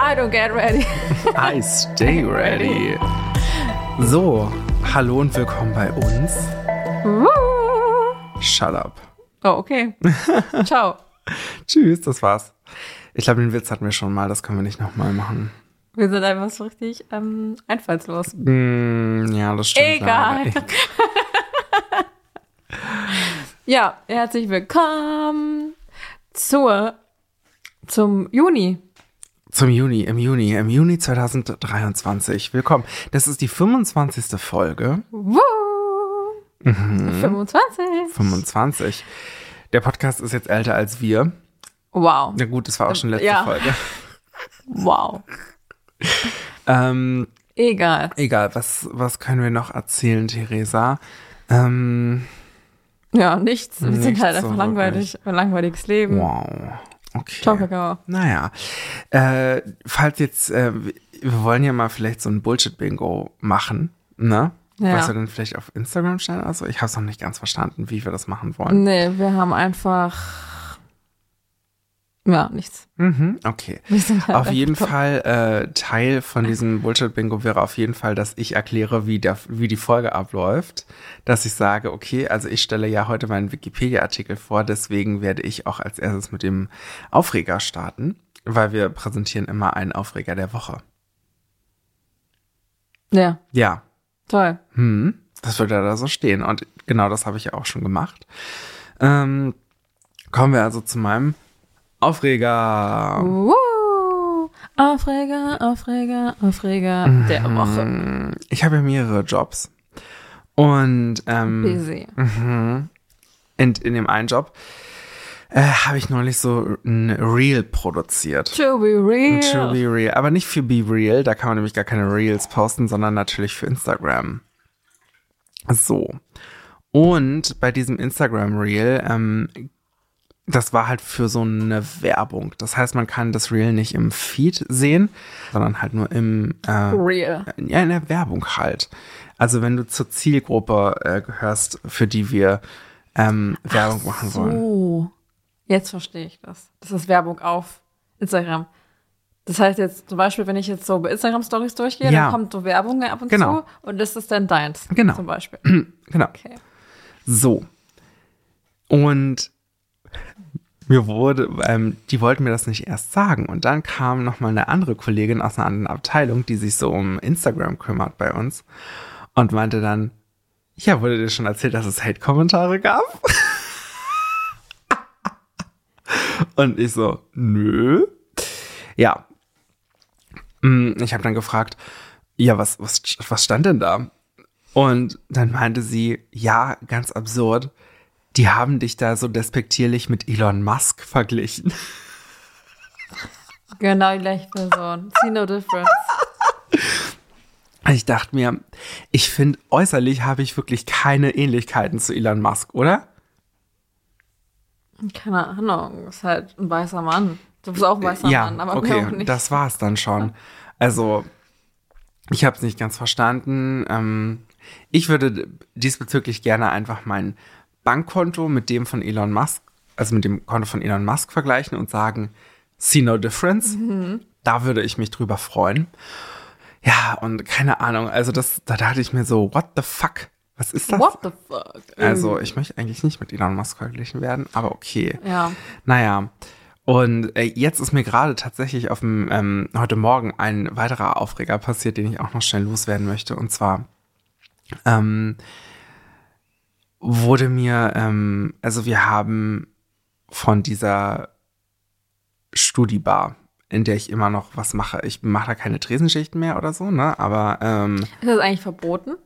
I don't get ready. I stay ready. So, hallo und willkommen bei uns. Shut up. Oh, okay. Ciao. Tschüss, das war's. Ich glaube, den Witz hatten wir schon mal, das können wir nicht nochmal machen. Wir sind einfach so richtig ähm, einfallslos. Mm, ja, das stimmt. Egal. Ja, herzlich willkommen zur, zum Juni. Zum Juni, im Juni, im Juni 2023. Willkommen. Das ist die 25. Folge. Woo! 25. 25. Der Podcast ist jetzt älter als wir. Wow. Na gut, das war auch schon letzte Ja. Folge. Wow. Ähm, Egal. egal, was, was können wir noch erzählen, Theresa? Ähm, Ja, nichts. Wir sind halt so einfach langweilig. Ein langweiliges Leben. wow. Okay. Ciao, Kakao. Naja, äh, falls jetzt, äh, wir wollen ja mal vielleicht so ein Bullshit-Bingo machen, ne? Ja. Was wir dann vielleicht auf Instagram stellen? Also ich habe es noch nicht ganz verstanden, wie wir das machen wollen. Nee, wir haben einfach. Ja, nichts. Mhm, okay. Halt Auf jeden einfach- Fall, äh, Teil von diesem Bullshit-Bingo wäre auf jeden Fall, dass ich erkläre, wie, der, wie die Folge abläuft. Dass ich sage, okay, also ich stelle ja heute meinen Wikipedia-Artikel vor, deswegen werde ich auch als erstes mit dem Aufreger starten, weil wir präsentieren immer einen Aufreger der Woche. Ja, Ja, toll. hm, das würde da so stehen. Und genau das habe ich ja auch schon gemacht. Ähm, kommen wir also zu meinem Aufreger. Woo! Aufreger, Aufreger, Aufreger der Woche. Ich habe ja mehrere Jobs. Und ähm, Busy. in, in dem einen Job äh, habe ich neulich so ein Reel produziert. To be real. To be real. Aber nicht für Be Real, da kann man nämlich gar keine Reels posten, sondern natürlich für Instagram. So. Und bei diesem Instagram Reel, ähm, das war halt für so eine Werbung. Das heißt, man kann das Reel nicht im Feed sehen, sondern halt nur im, äh, Real. ja, in der Werbung halt. Also wenn du zur Zielgruppe äh, gehörst, für die wir ähm, Werbung machen wollen. So. Jetzt verstehe ich das. Das ist Werbung auf Instagram. Das heißt jetzt zum Beispiel, wenn ich jetzt so bei Instagram-Stories durchgehe, Ja. dann kommt so Werbung ab und Genau. zu und das ist dann deins. Genau. Zum Beispiel. Genau. Okay. So. Und mir wurde, ähm, die wollten mir das nicht erst sagen. Und dann kam noch mal eine andere Kollegin aus einer anderen Abteilung, die sich so um Instagram kümmert bei uns und meinte dann, ja, wurde dir schon erzählt, dass es Hate-Kommentare gab? und ich so, nö. Ja. Mm, Ich habe dann gefragt, ja, was, was, was stand denn da? Und dann meinte sie, ja, ganz absurd, die haben dich da so despektierlich mit Elon Musk verglichen. Genau die gleiche Person. See no difference. Ich dachte mir, ich finde, äußerlich habe ich wirklich keine Ähnlichkeiten zu Elon Musk, oder? Keine Ahnung. Ist halt ein weißer Mann. Du bist auch ein weißer ja, Mann, aber mir okay, auch nicht. das war es dann schon. Also, ich habe es nicht ganz verstanden. Ähm, ich würde diesbezüglich gerne einfach mein Bankkonto mit dem von Elon Musk, also mit dem Konto von Elon Musk vergleichen und sagen, see no difference. Mhm. Da würde ich mich drüber freuen. Ja, und keine Ahnung, also das, da dachte ich mir so, what the fuck? Was ist das? What the fuck? Also, ich möchte eigentlich nicht mit Elon Musk verglichen werden, aber okay. Ja. Naja. Und äh, jetzt ist mir gerade tatsächlich auf dem, ähm, heute Morgen ein weiterer Aufreger passiert, den ich auch noch schnell loswerden möchte. Und zwar ähm, wurde mir, ähm, also wir haben von dieser Studibar, in der ich immer noch was mache. Ich mache da keine Tresenschichten mehr oder so, ne? Aber ähm, Ist das eigentlich verboten?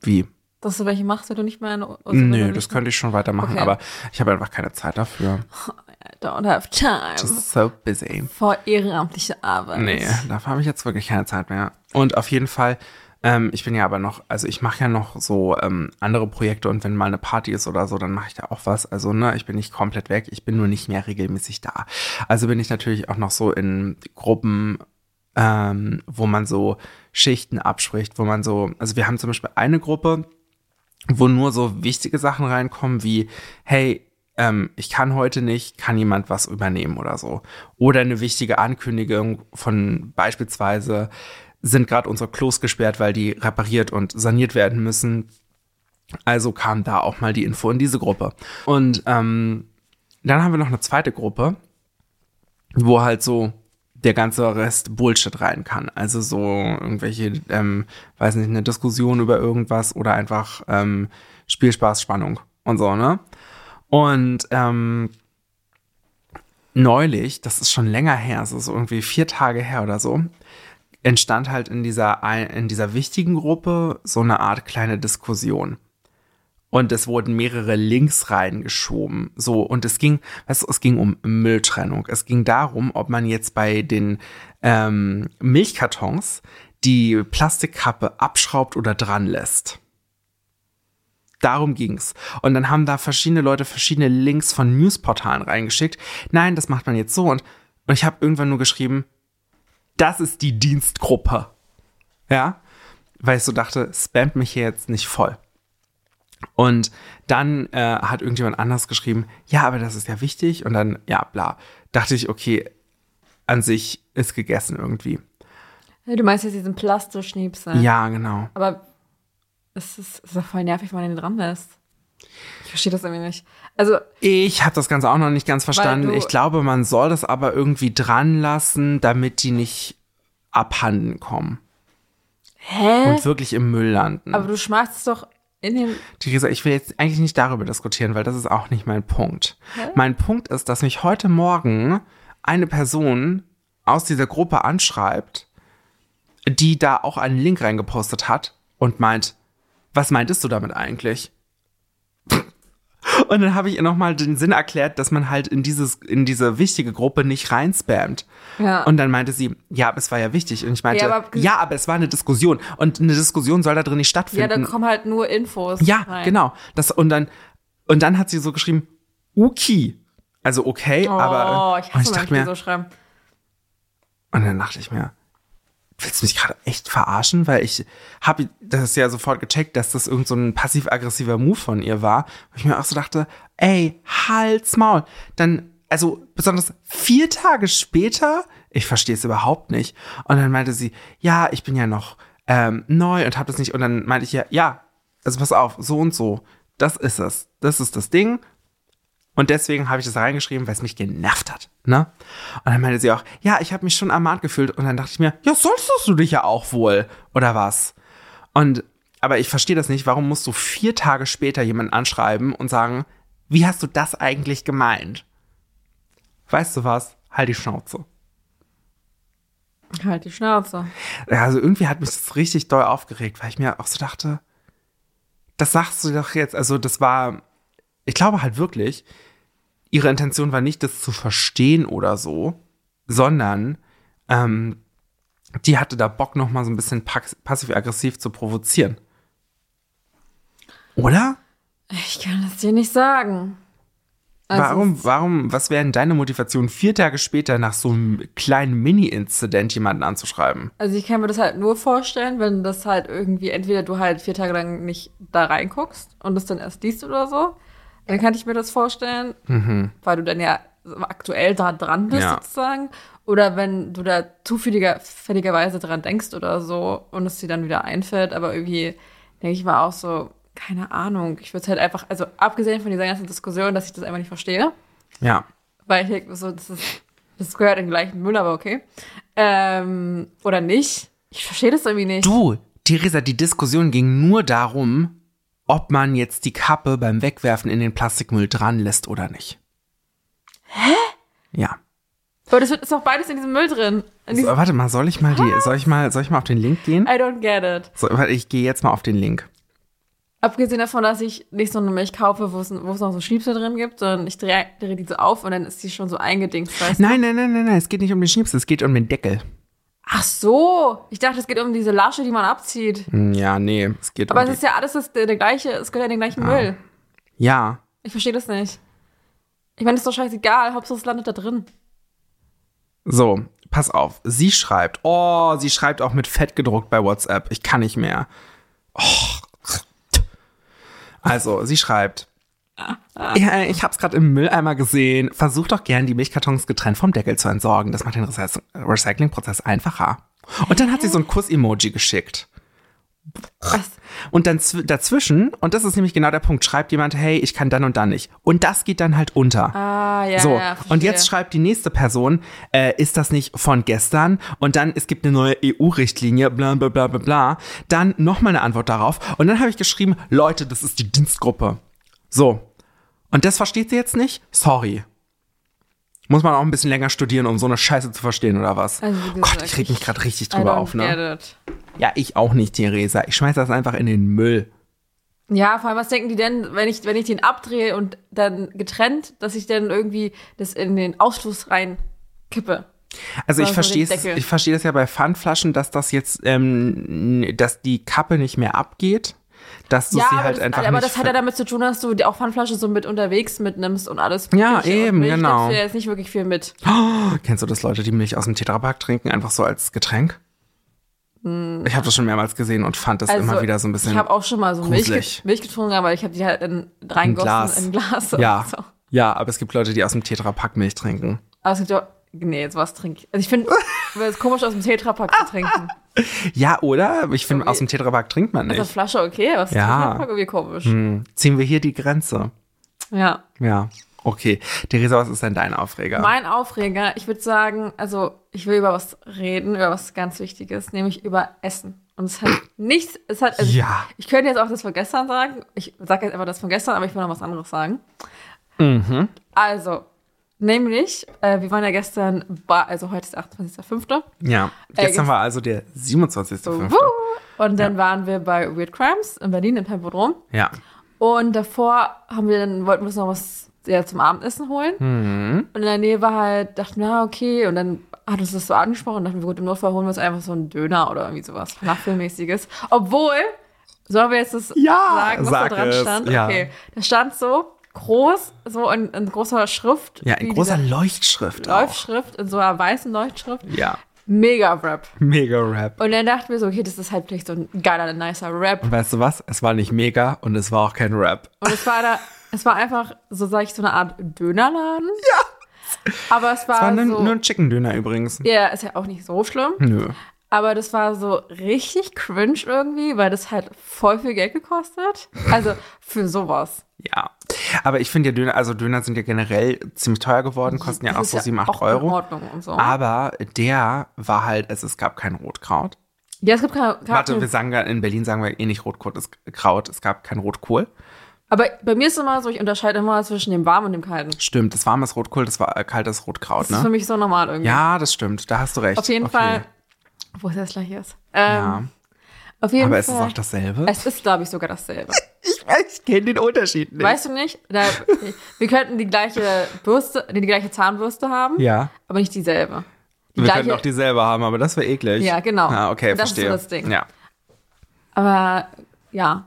wie? Dass du welche machst, wenn du nicht mehr in Nö, das könnte ich schon weitermachen, Okay. aber ich habe einfach keine Zeit dafür. Don't have time Just so busy. for ehrenamtliche Arbeit. Nee, dafür habe ich jetzt wirklich keine Zeit mehr. Und auf jeden Fall, ähm, ich bin ja aber noch, also ich mache ja noch so ähm, andere Projekte und wenn mal eine Party ist oder so, dann mache ich da auch was. Also, ne, ich bin nicht komplett weg, ich bin nur nicht mehr regelmäßig da. Also bin ich natürlich auch noch so in Gruppen, ähm, wo man so Schichten abspricht, wo man so, also wir haben zum Beispiel eine Gruppe, wo nur so wichtige Sachen reinkommen wie, hey, ähm, ich kann heute nicht, kann jemand was übernehmen oder so. Oder eine wichtige Ankündigung von beispielsweise sind gerade unsere Klos gesperrt, weil die repariert und saniert werden müssen. Also kam da auch mal die Info in diese Gruppe. Und ähm, dann haben wir noch eine zweite Gruppe, wo halt so der ganze Rest Bullshit rein kann. Also so irgendwelche, ähm, weiß nicht, eine Diskussion über irgendwas oder einfach ähm, Spielspaß, Spannung und so, ne? Und ähm, neulich, das ist schon länger her, es ist irgendwie vier Tage her oder so, entstand halt in dieser, in dieser wichtigen Gruppe so eine Art kleine Diskussion. Und es wurden mehrere Links reingeschoben. So, und es ging, weißt du, es ging um Mülltrennung. Es ging darum, ob man jetzt bei den ähm, Milchkartons die Plastikkappe abschraubt oder dran lässt. Darum ging's. Und dann haben da verschiedene Leute verschiedene Links von Newsportalen reingeschickt. Nein, das macht man jetzt so. Und, und ich habe irgendwann nur geschrieben, das ist die Dienstgruppe. Ja, weil ich so dachte, spammt mich hier jetzt nicht voll. Und dann äh, hat irgendjemand anders geschrieben, ja, aber das ist ja wichtig. Und dann, ja, bla. Dachte ich, okay, an sich ist gegessen irgendwie. Du meinst jetzt diesen Plastoschniepsel? Ja, genau. Aber es ist, es ist doch voll nervig, wenn man den dran lässt. Ich verstehe das irgendwie nicht. Also ich habe das Ganze auch noch nicht ganz verstanden. Ich glaube, man soll das aber irgendwie dran lassen, damit die nicht abhanden kommen. Hä? Und wirklich im Müll landen. Aber du schmeißt es doch in den. Theresa, ich will jetzt eigentlich nicht darüber diskutieren, weil das ist auch nicht mein Punkt. Hä? Mein Punkt ist, dass mich heute Morgen eine Person aus dieser Gruppe anschreibt, die da auch einen Link reingepostet hat und meint, was meintest du damit eigentlich? Und dann habe ich ihr nochmal den Sinn erklärt, dass man halt in dieses, in diese wichtige Gruppe nicht reinspammt. Ja. Und dann meinte sie, ja, aber es war ja wichtig. Und ich meinte, ja aber, ja, aber es war eine Diskussion. Und eine Diskussion soll da drin nicht stattfinden. Ja, da kommen halt nur Infos. Ja, rein. genau. Das, und dann, und dann hat sie so geschrieben, okay. Also okay, oh, aber. Ich hasse und ich dachte mir, so schreiben. Und dann dachte ich mir, willst du mich gerade echt verarschen? Weil ich habe das ja sofort gecheckt, dass das irgend so ein passiv-aggressiver Move von ihr war. Wo ich mir auch so dachte, ey, halt's Maul. Dann, also besonders vier Tage später, ich verstehe es überhaupt nicht. Und dann meinte sie, ja, ich bin ja noch ähm, neu und habe das nicht. Und dann meinte ich ja, ja, also pass auf, so und so. Das ist es. Das ist das Ding. Und deswegen habe ich das reingeschrieben, weil es mich genervt hat. Ne? Und dann meinte sie auch, ja, ich habe mich schon ermahnt gefühlt. Und dann dachte ich mir, ja, solltest du dich ja auch wohl. Oder was? Und, aber ich verstehe das nicht. Warum musst du vier Tage später jemanden anschreiben und sagen, wie hast du das eigentlich gemeint? Weißt du was? Halt die Schnauze. Halt die Schnauze. Ja, also irgendwie hat mich das richtig doll aufgeregt, weil ich mir auch so dachte, das sagst du doch jetzt. Also das war ich glaube halt wirklich, ihre Intention war nicht, das zu verstehen oder so, sondern ähm, die hatte da Bock, noch mal so ein bisschen passiv-aggressiv zu provozieren. Oder? Ich kann das dir nicht sagen. Also warum, warum, was wäre denn deine Motivation, vier Tage später nach so einem kleinen Mini-Inzident jemanden anzuschreiben? Also ich kann mir das halt nur vorstellen, wenn das halt irgendwie, entweder du halt vier Tage lang nicht da reinguckst und es dann erst liest oder so, dann kann ich mir das vorstellen, mhm. weil du dann ja aktuell da dran bist ja. sozusagen. Oder wenn du da zufälligerweise dran denkst oder so und es dir dann wieder einfällt, aber irgendwie denke ich mal auch so, keine Ahnung, ich würde es halt einfach, also abgesehen von dieser ganzen Diskussion, dass ich das einfach nicht verstehe. Ja. Weil ich denke so, das ist, das gehört in den gleichen Müll, aber okay. Ähm, oder nicht. Ich verstehe das irgendwie nicht. Du, Theresa, die Diskussion ging nur darum, ob man jetzt die Kappe beim Wegwerfen in den Plastikmüll dran lässt oder nicht. Hä? Ja. Aber das ist doch beides in diesem Müll drin. So, warte mal, soll ich mal die, soll ich mal, soll ich mal auf den Link gehen? I don't get it. So, warte, ich gehe jetzt mal auf den Link. Abgesehen davon, dass ich nicht so eine Milch kaufe, wo es, noch so Schnipsel drin gibt, sondern ich drehe dreh die so auf und dann ist die schon so eingedingst, weißt nein? Nein, nein, nein, nein, es geht nicht um den Schnipsel, es geht um den Deckel. Ach so, ich dachte, es geht um diese Lasche, die man abzieht. Hm, ja, nee, es geht Aber um. Aber es ist ja alles das, der, der gleiche, es gehört ja in den gleichen ah. Müll. Ja. Ich verstehe das nicht. Ich meine, es ist doch scheißegal, Hauptsache es landet da drin. So, pass auf. Sie schreibt, oh, sie schreibt auch mit Fett gedruckt bei WhatsApp. Ich kann nicht mehr. Oh. Also, sie schreibt. Ja, ich hab's gerade im Mülleimer gesehen. Versuch doch gern, die Milchkartons getrennt vom Deckel zu entsorgen. Das macht den Recy- Recyclingprozess einfacher. Und dann hat sie so ein Kuss-Emoji geschickt. Was? Und dann zw dazwischen, und das ist nämlich genau der Punkt, schreibt jemand, hey, ich kann dann und dann nicht. Und das geht dann halt unter. Ah, ja, so, ja, und jetzt schreibt die nächste Person, äh, ist das nicht von gestern? Und dann, es gibt eine neue EU-Richtlinie, bla bla bla bla bla. Dann nochmal eine Antwort darauf. Und dann habe ich geschrieben, Leute, das ist die Dienstgruppe. So. Und das versteht sie jetzt nicht? Sorry. Muss man auch ein bisschen länger studieren, um so eine Scheiße zu verstehen, oder was? Also, wie Gott, gesagt, ich reg mich gerade richtig drüber auf, ne? Ja, ich auch nicht, Theresa. Ich schmeiß das einfach in den Müll. Ja, vor allem, was denken die denn, wenn ich, wenn ich den abdrehe und dann getrennt, dass ich dann irgendwie das in den Ausschluss rein kippe? Also ich verstehe ich verstehe das ja bei Pfandflaschen, dass das jetzt, ähm, dass die Kappe nicht mehr abgeht, dass du ja, sie aber, halt das, einfach aber nicht. das hat ja damit zu tun, dass du die auch Pfandflasche so mit unterwegs mitnimmst und alles. Ja, eben, Milch genau. ja jetzt nicht wirklich viel mit. Kennst du das Leute, die Milch aus dem Tetrapack trinken, einfach so als Getränk? Ich habe das schon mehrmals gesehen und fand das immer wieder so ein bisschen. Hm. Also, Ich habe auch schon mal so Milch, Milch getrunken, aber ich habe die halt in, Ein reingossen Glas. in ein Glas. Ja, so. ja, aber es gibt Leute, die aus dem Tetrapack Milch trinken. Aber es gibt ja, nee, jetzt was trinke ich. Also ich finde, es ist komisch, aus dem Tetrapack zu trinken. Ja, oder? Ich finde, So aus dem Tetrapack trinkt man Aus der nicht. Flasche okay, aus dem Ja. Tetrapack irgendwie komisch. Hm. Ziehen wir hier die Grenze. Ja. Ja, okay. Theresa, was ist denn dein Aufreger? Mein Aufreger, ich würde sagen, also ich will über was reden, über was ganz Wichtiges, nämlich über Essen. Und es hat nichts, es hat, also Ja. ich, ich könnte jetzt auch das von gestern sagen. Ich sage jetzt einfach das von gestern, aber ich will noch was anderes sagen. Mhm. Also, nämlich, äh, wir waren ja gestern, bei, also heute ist der 28.05. Ja, Äh, gestern war also der 27.05. Wuhu! Und dann waren wir bei Weird Crimes in Berlin im Tempodrom. Ja. Und davor haben wir dann, wollten wir uns noch was ja, zum Abendessen holen. Mhm. Und in der Nähe war halt, dachten wir, ja, okay. Und dann hat uns das so angesprochen und dachten wir, gut, im Notfall holen wir uns einfach so einen Döner oder irgendwie sowas Falafelmäßiges. Obwohl, sollen wir jetzt das Ja, sagen, was sag da dran es, stand? ja. Okay, da stand so groß, so in, in großer Schrift. Ja, in großer diese Leuchtschrift auch. Leuchtschrift, in so einer weißen Leuchtschrift. Ja, Mega Rap. mega Rap. Und dann dachten wir so, okay, das ist halt vielleicht so ein geiler, nicer Rap. Und weißt du was? Es war nicht mega und es war auch kein Rap. Und es war da, es war einfach, so sag ich, so eine Art Dönerladen. Ja. Aber es war, Es war nur, so, nur ein Chicken Döner übrigens. ja, ist ja auch nicht so schlimm. Nö. Aber das war so richtig cringe irgendwie, weil das halt voll viel Geld gekostet. Also für sowas. Ja. Aber ich finde ja Döner, also Döner sind ja generell ziemlich teuer geworden, kosten ja Das auch ist so 7, 8 auch In Euro. Ordnung und so. Aber der war halt, also es gab kein Rotkraut. ja, es gibt keine, keine Warte, wir sagen ja, in Berlin sagen wir eh nicht Rotkraut, es, Kraut, es gab kein Rotkohl. Aber bei mir ist immer so, ich unterscheide immer zwischen dem warmen und dem kalten. Stimmt, das warmes Rotkohl, das war äh, kaltes Rotkraut, Das ist für ne? mich so normal irgendwie. Ja, das stimmt, da hast du recht. Auf jeden Okay. Fall. Wo ist das gleich jetzt? Ähm, Ja. Auf jeden Aber Fall. ist es auch dasselbe? Es ist, glaube ich, sogar dasselbe. ich weiß, ich kenne den Unterschied nicht. Weißt du nicht? Da, wir könnten die gleiche Bürste, die gleiche Zahnbürste haben, ja. aber nicht dieselbe. Die Wir gleiche, könnten auch dieselbe haben, aber das wäre eklig. Ja, genau. Ah, okay, Das ist so verstehe. das Ding. Ja. Aber ja.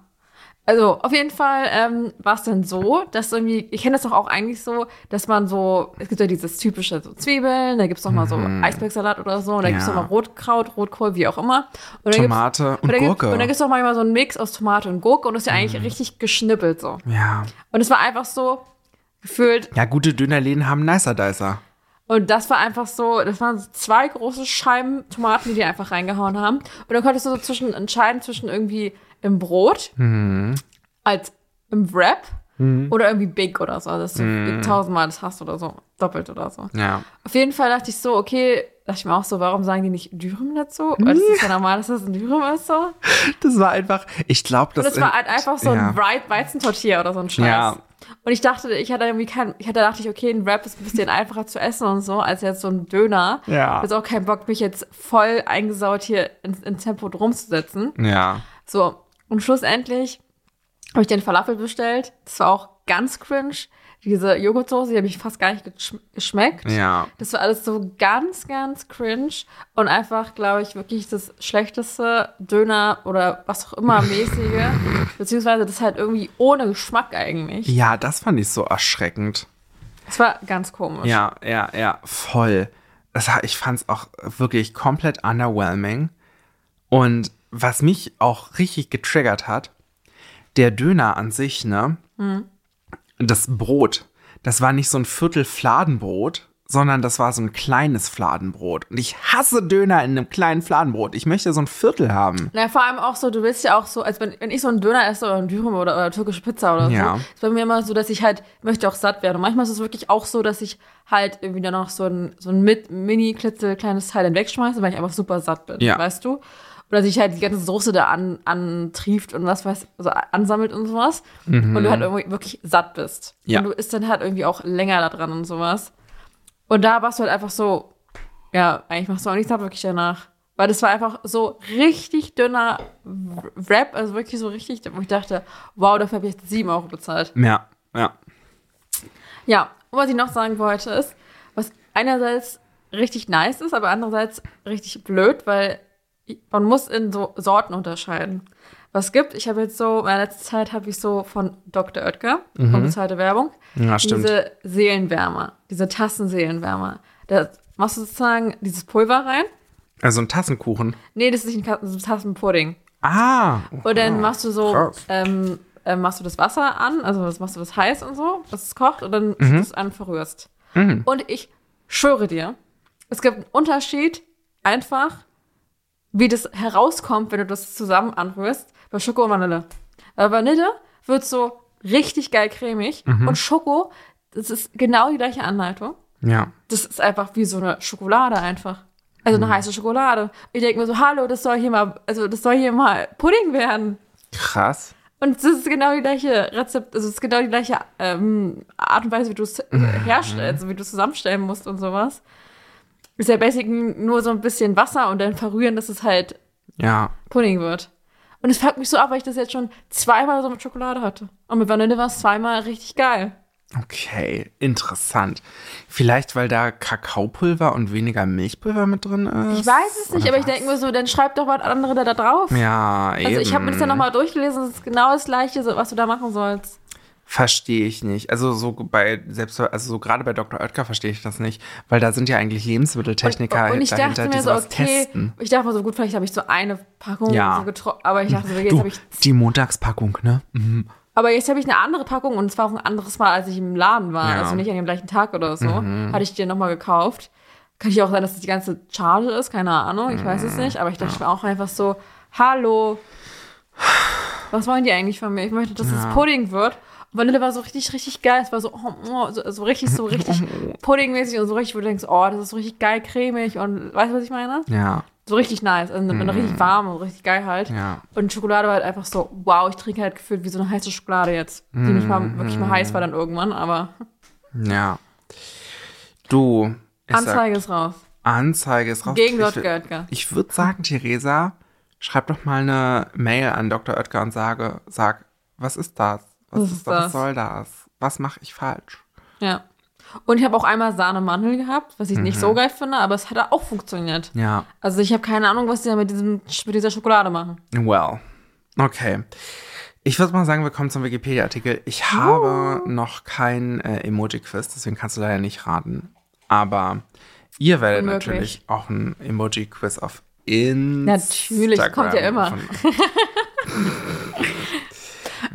Also auf jeden Fall ähm, war es dann so, dass irgendwie, ich kenne das doch auch eigentlich so, dass man so, es gibt ja dieses typische so Zwiebeln, da gibt's noch mal so Eisbergsalat oder so, und da gibt's Mhm. Ja. noch mal Rotkraut, Rotkohl, wie auch immer. Und Tomate und gibt's- Gurke. Mhm. Und dann gibt's auch manchmal so einen Mix aus Tomate und Gurke und das ist ja eigentlich richtig geschnippelt so. Ja. Und es war einfach so gefühlt, Ja, gute Dönerläden haben Nicer Dicer. und das war einfach so, das waren so zwei große Scheiben Tomaten, die die einfach reingehauen haben. Und dann konntest du so zwischen entscheiden zwischen irgendwie im Brot als im Wrap oder irgendwie Big oder so. Dass du tausendmal das hast oder so. Doppelt oder so. Ja. Auf jeden Fall dachte ich so, okay, dachte ich mir auch so, warum sagen die nicht Dürüm dazu? Weil das ist ja normal, dass das ein Dürüm ist so. Das war einfach, ich glaube, das es war halt einfach so ja. ein Wei- Weizentortilla oder so ein Scheiß. Ja. Und ich dachte, ich hatte irgendwie kein, ich hatte dachte ich, okay, ein Wrap ist ein bisschen einfacher zu essen und so, als jetzt so ein Döner. Ja. Ich jetzt auch keinen Bock, mich jetzt voll eingesaut hier ins, ins Tempo drum zu setzen. Ja. So, und schlussendlich habe ich den Falafel bestellt. Das war auch ganz cringe. Diese Joghurtsoße, die habe ich fast gar nicht geschm geschmeckt. Ja. Das war alles so ganz, ganz cringe und einfach, glaube ich, wirklich das schlechteste Döner oder was auch immer mäßige, beziehungsweise das halt irgendwie ohne Geschmack eigentlich. Ja, das fand ich so erschreckend. Das war ganz komisch. Ja, ja, ja, voll. Das, ich fand es auch wirklich komplett underwhelming. Und was mich auch richtig getriggert hat, der Döner an sich, ne? Das Brot, das war nicht so ein Viertel Fladenbrot, sondern das war so ein kleines Fladenbrot. Und ich hasse Döner in einem kleinen Fladenbrot. Ich möchte so ein Viertel haben. Na, vor allem auch so, du willst ja auch so, als wenn, wenn ich so einen Döner esse oder einen Dürüm oder, oder türkische Pizza oder Ja. so, ist bei mir immer so, dass ich halt möchte auch satt werden. Und manchmal ist es wirklich auch so, dass ich halt irgendwie dann noch so ein, so ein mit, mini klitze kleines Teil dann wegschmeiße, weil ich einfach super satt bin, Ja. weißt du? Oder sich halt die ganze Soße da an, antrieft und was weiß, also ansammelt und sowas. Und du halt irgendwie wirklich satt bist. Ja. Und du isst dann halt irgendwie auch länger da dran und sowas. Und da warst du halt einfach so, ja, eigentlich machst du auch nichts ab wirklich danach. Weil das war einfach so richtig dünner Wrap, also wirklich so richtig, wo ich dachte, wow, dafür habe ich jetzt 7 Euro bezahlt. Ja, ja. Ja, und was ich noch sagen wollte ist, was einerseits richtig nice ist, aber andererseits richtig blöd, weil man muss in so Sorten unterscheiden. Was gibt, ich habe jetzt so, in der letzten Zeit habe ich so von Dr. Oetker, unbezahlte Werbung, Ja, stimmt. diese Seelenwärmer, diese Tassenseelenwärmer. Da machst du sozusagen dieses Pulver rein. Also ein Tassenkuchen. Nee, das ist nicht ein das Tassenpudding. Ah. Und dann machst du so, krass. ähm, ähm, machst du das Wasser an, also das machst du das heiß und so, dass es kocht und dann Mhm. mhm. es an verrührst. Und ich schwöre dir, es gibt einen Unterschied einfach, wie das herauskommt, wenn du das zusammen anrührst, bei Schoko und Vanille. Bei Vanille wird so richtig geil cremig Mhm. und Schoko, das ist genau die gleiche Anleitung. Ja. Das ist einfach wie so eine Schokolade einfach. Also Mhm. eine heiße Schokolade. Ich denke mir so, hallo, das soll hier mal, also das soll hier mal Pudding werden. Krass. Und das ist genau die gleiche Rezept, also es ist genau die gleiche ähm, Art und Weise, wie du es Mhm. herstellst, wie du es zusammenstellen musst und sowas. Ist ja basic nur so ein bisschen Wasser und dann verrühren, dass es halt Ja. Pudding wird. Und es fuckt mich so ab, weil ich das jetzt schon zweimal so mit Schokolade hatte. Und mit Vanille war es zweimal richtig geil. Okay, interessant. Vielleicht, weil da Kakaopulver und weniger Milchpulver mit drin ist? Ich weiß es nicht, aber ich was? denke mir so, dann schreib doch was anderes da drauf. Ja, eben. Also ich habe mir das ja nochmal durchgelesen, das ist genau das gleiche, was du da machen sollst. Verstehe ich nicht. Also so bei selbst also so gerade bei Dr. Oetker verstehe ich das nicht, weil da sind ja eigentlich Lebensmitteltechniker und, und ich dahinter, dachte die mir so, sowas okay, testen. ich dachte mir so, gut, vielleicht habe ich so eine Packung Ja. so getroffen, aber ich dachte so, jetzt habe ich, die Montagspackung, ne? Mhm. aber jetzt habe ich eine andere Packung und es war auch ein anderes Mal, als ich im Laden war, Ja. Mhm. also nicht an dem gleichen Tag oder so, hatte ich die nochmal gekauft. Kann ich auch sein, dass das die ganze Charge ist, keine Ahnung, ich weiß Mhm. es nicht, aber ich dachte mir auch einfach so, hallo, was wollen die eigentlich von mir? Ich möchte, dass es Pudding wird. Vanille war so richtig, richtig geil. Es war so, oh, oh, so, so richtig, so richtig puddingmäßig und so richtig, wo du denkst, oh, das ist so richtig geil cremig und weißt du, was ich meine? Ja, So richtig nice. Also mm. richtig warm und richtig geil halt. ja. Und Schokolade war halt einfach so, wow, ich trinke halt gefühlt wie so eine heiße Schokolade jetzt. Die nicht mal wirklich mal heiß war dann irgendwann, aber Ja. Du. Anzeige ist raus. Anzeige ist raus. Gegen Dr. Oetker. Ich würde sagen, Theresa, schreib doch mal eine Mail an Dr. Oetker und sage, sag, was ist das? Was, Was ist das? Was soll das? Was mache ich falsch? Ja. Und ich habe auch einmal Sahne-Mandel gehabt, was ich nicht so Mhm. geil finde, aber es hat auch funktioniert. Ja. Also ich habe keine Ahnung, was die da mit, diesem, mit dieser Schokolade machen. Well. Okay. Ich würde mal sagen, wir kommen zum Wikipedia-Artikel. Ich habe noch kein äh, Emoji-Quiz, deswegen kannst du leider nicht raten. Aber ihr werdet Unmöglich. natürlich auch ein Emoji-Quiz auf Instagram. Natürlich, kommt ja immer.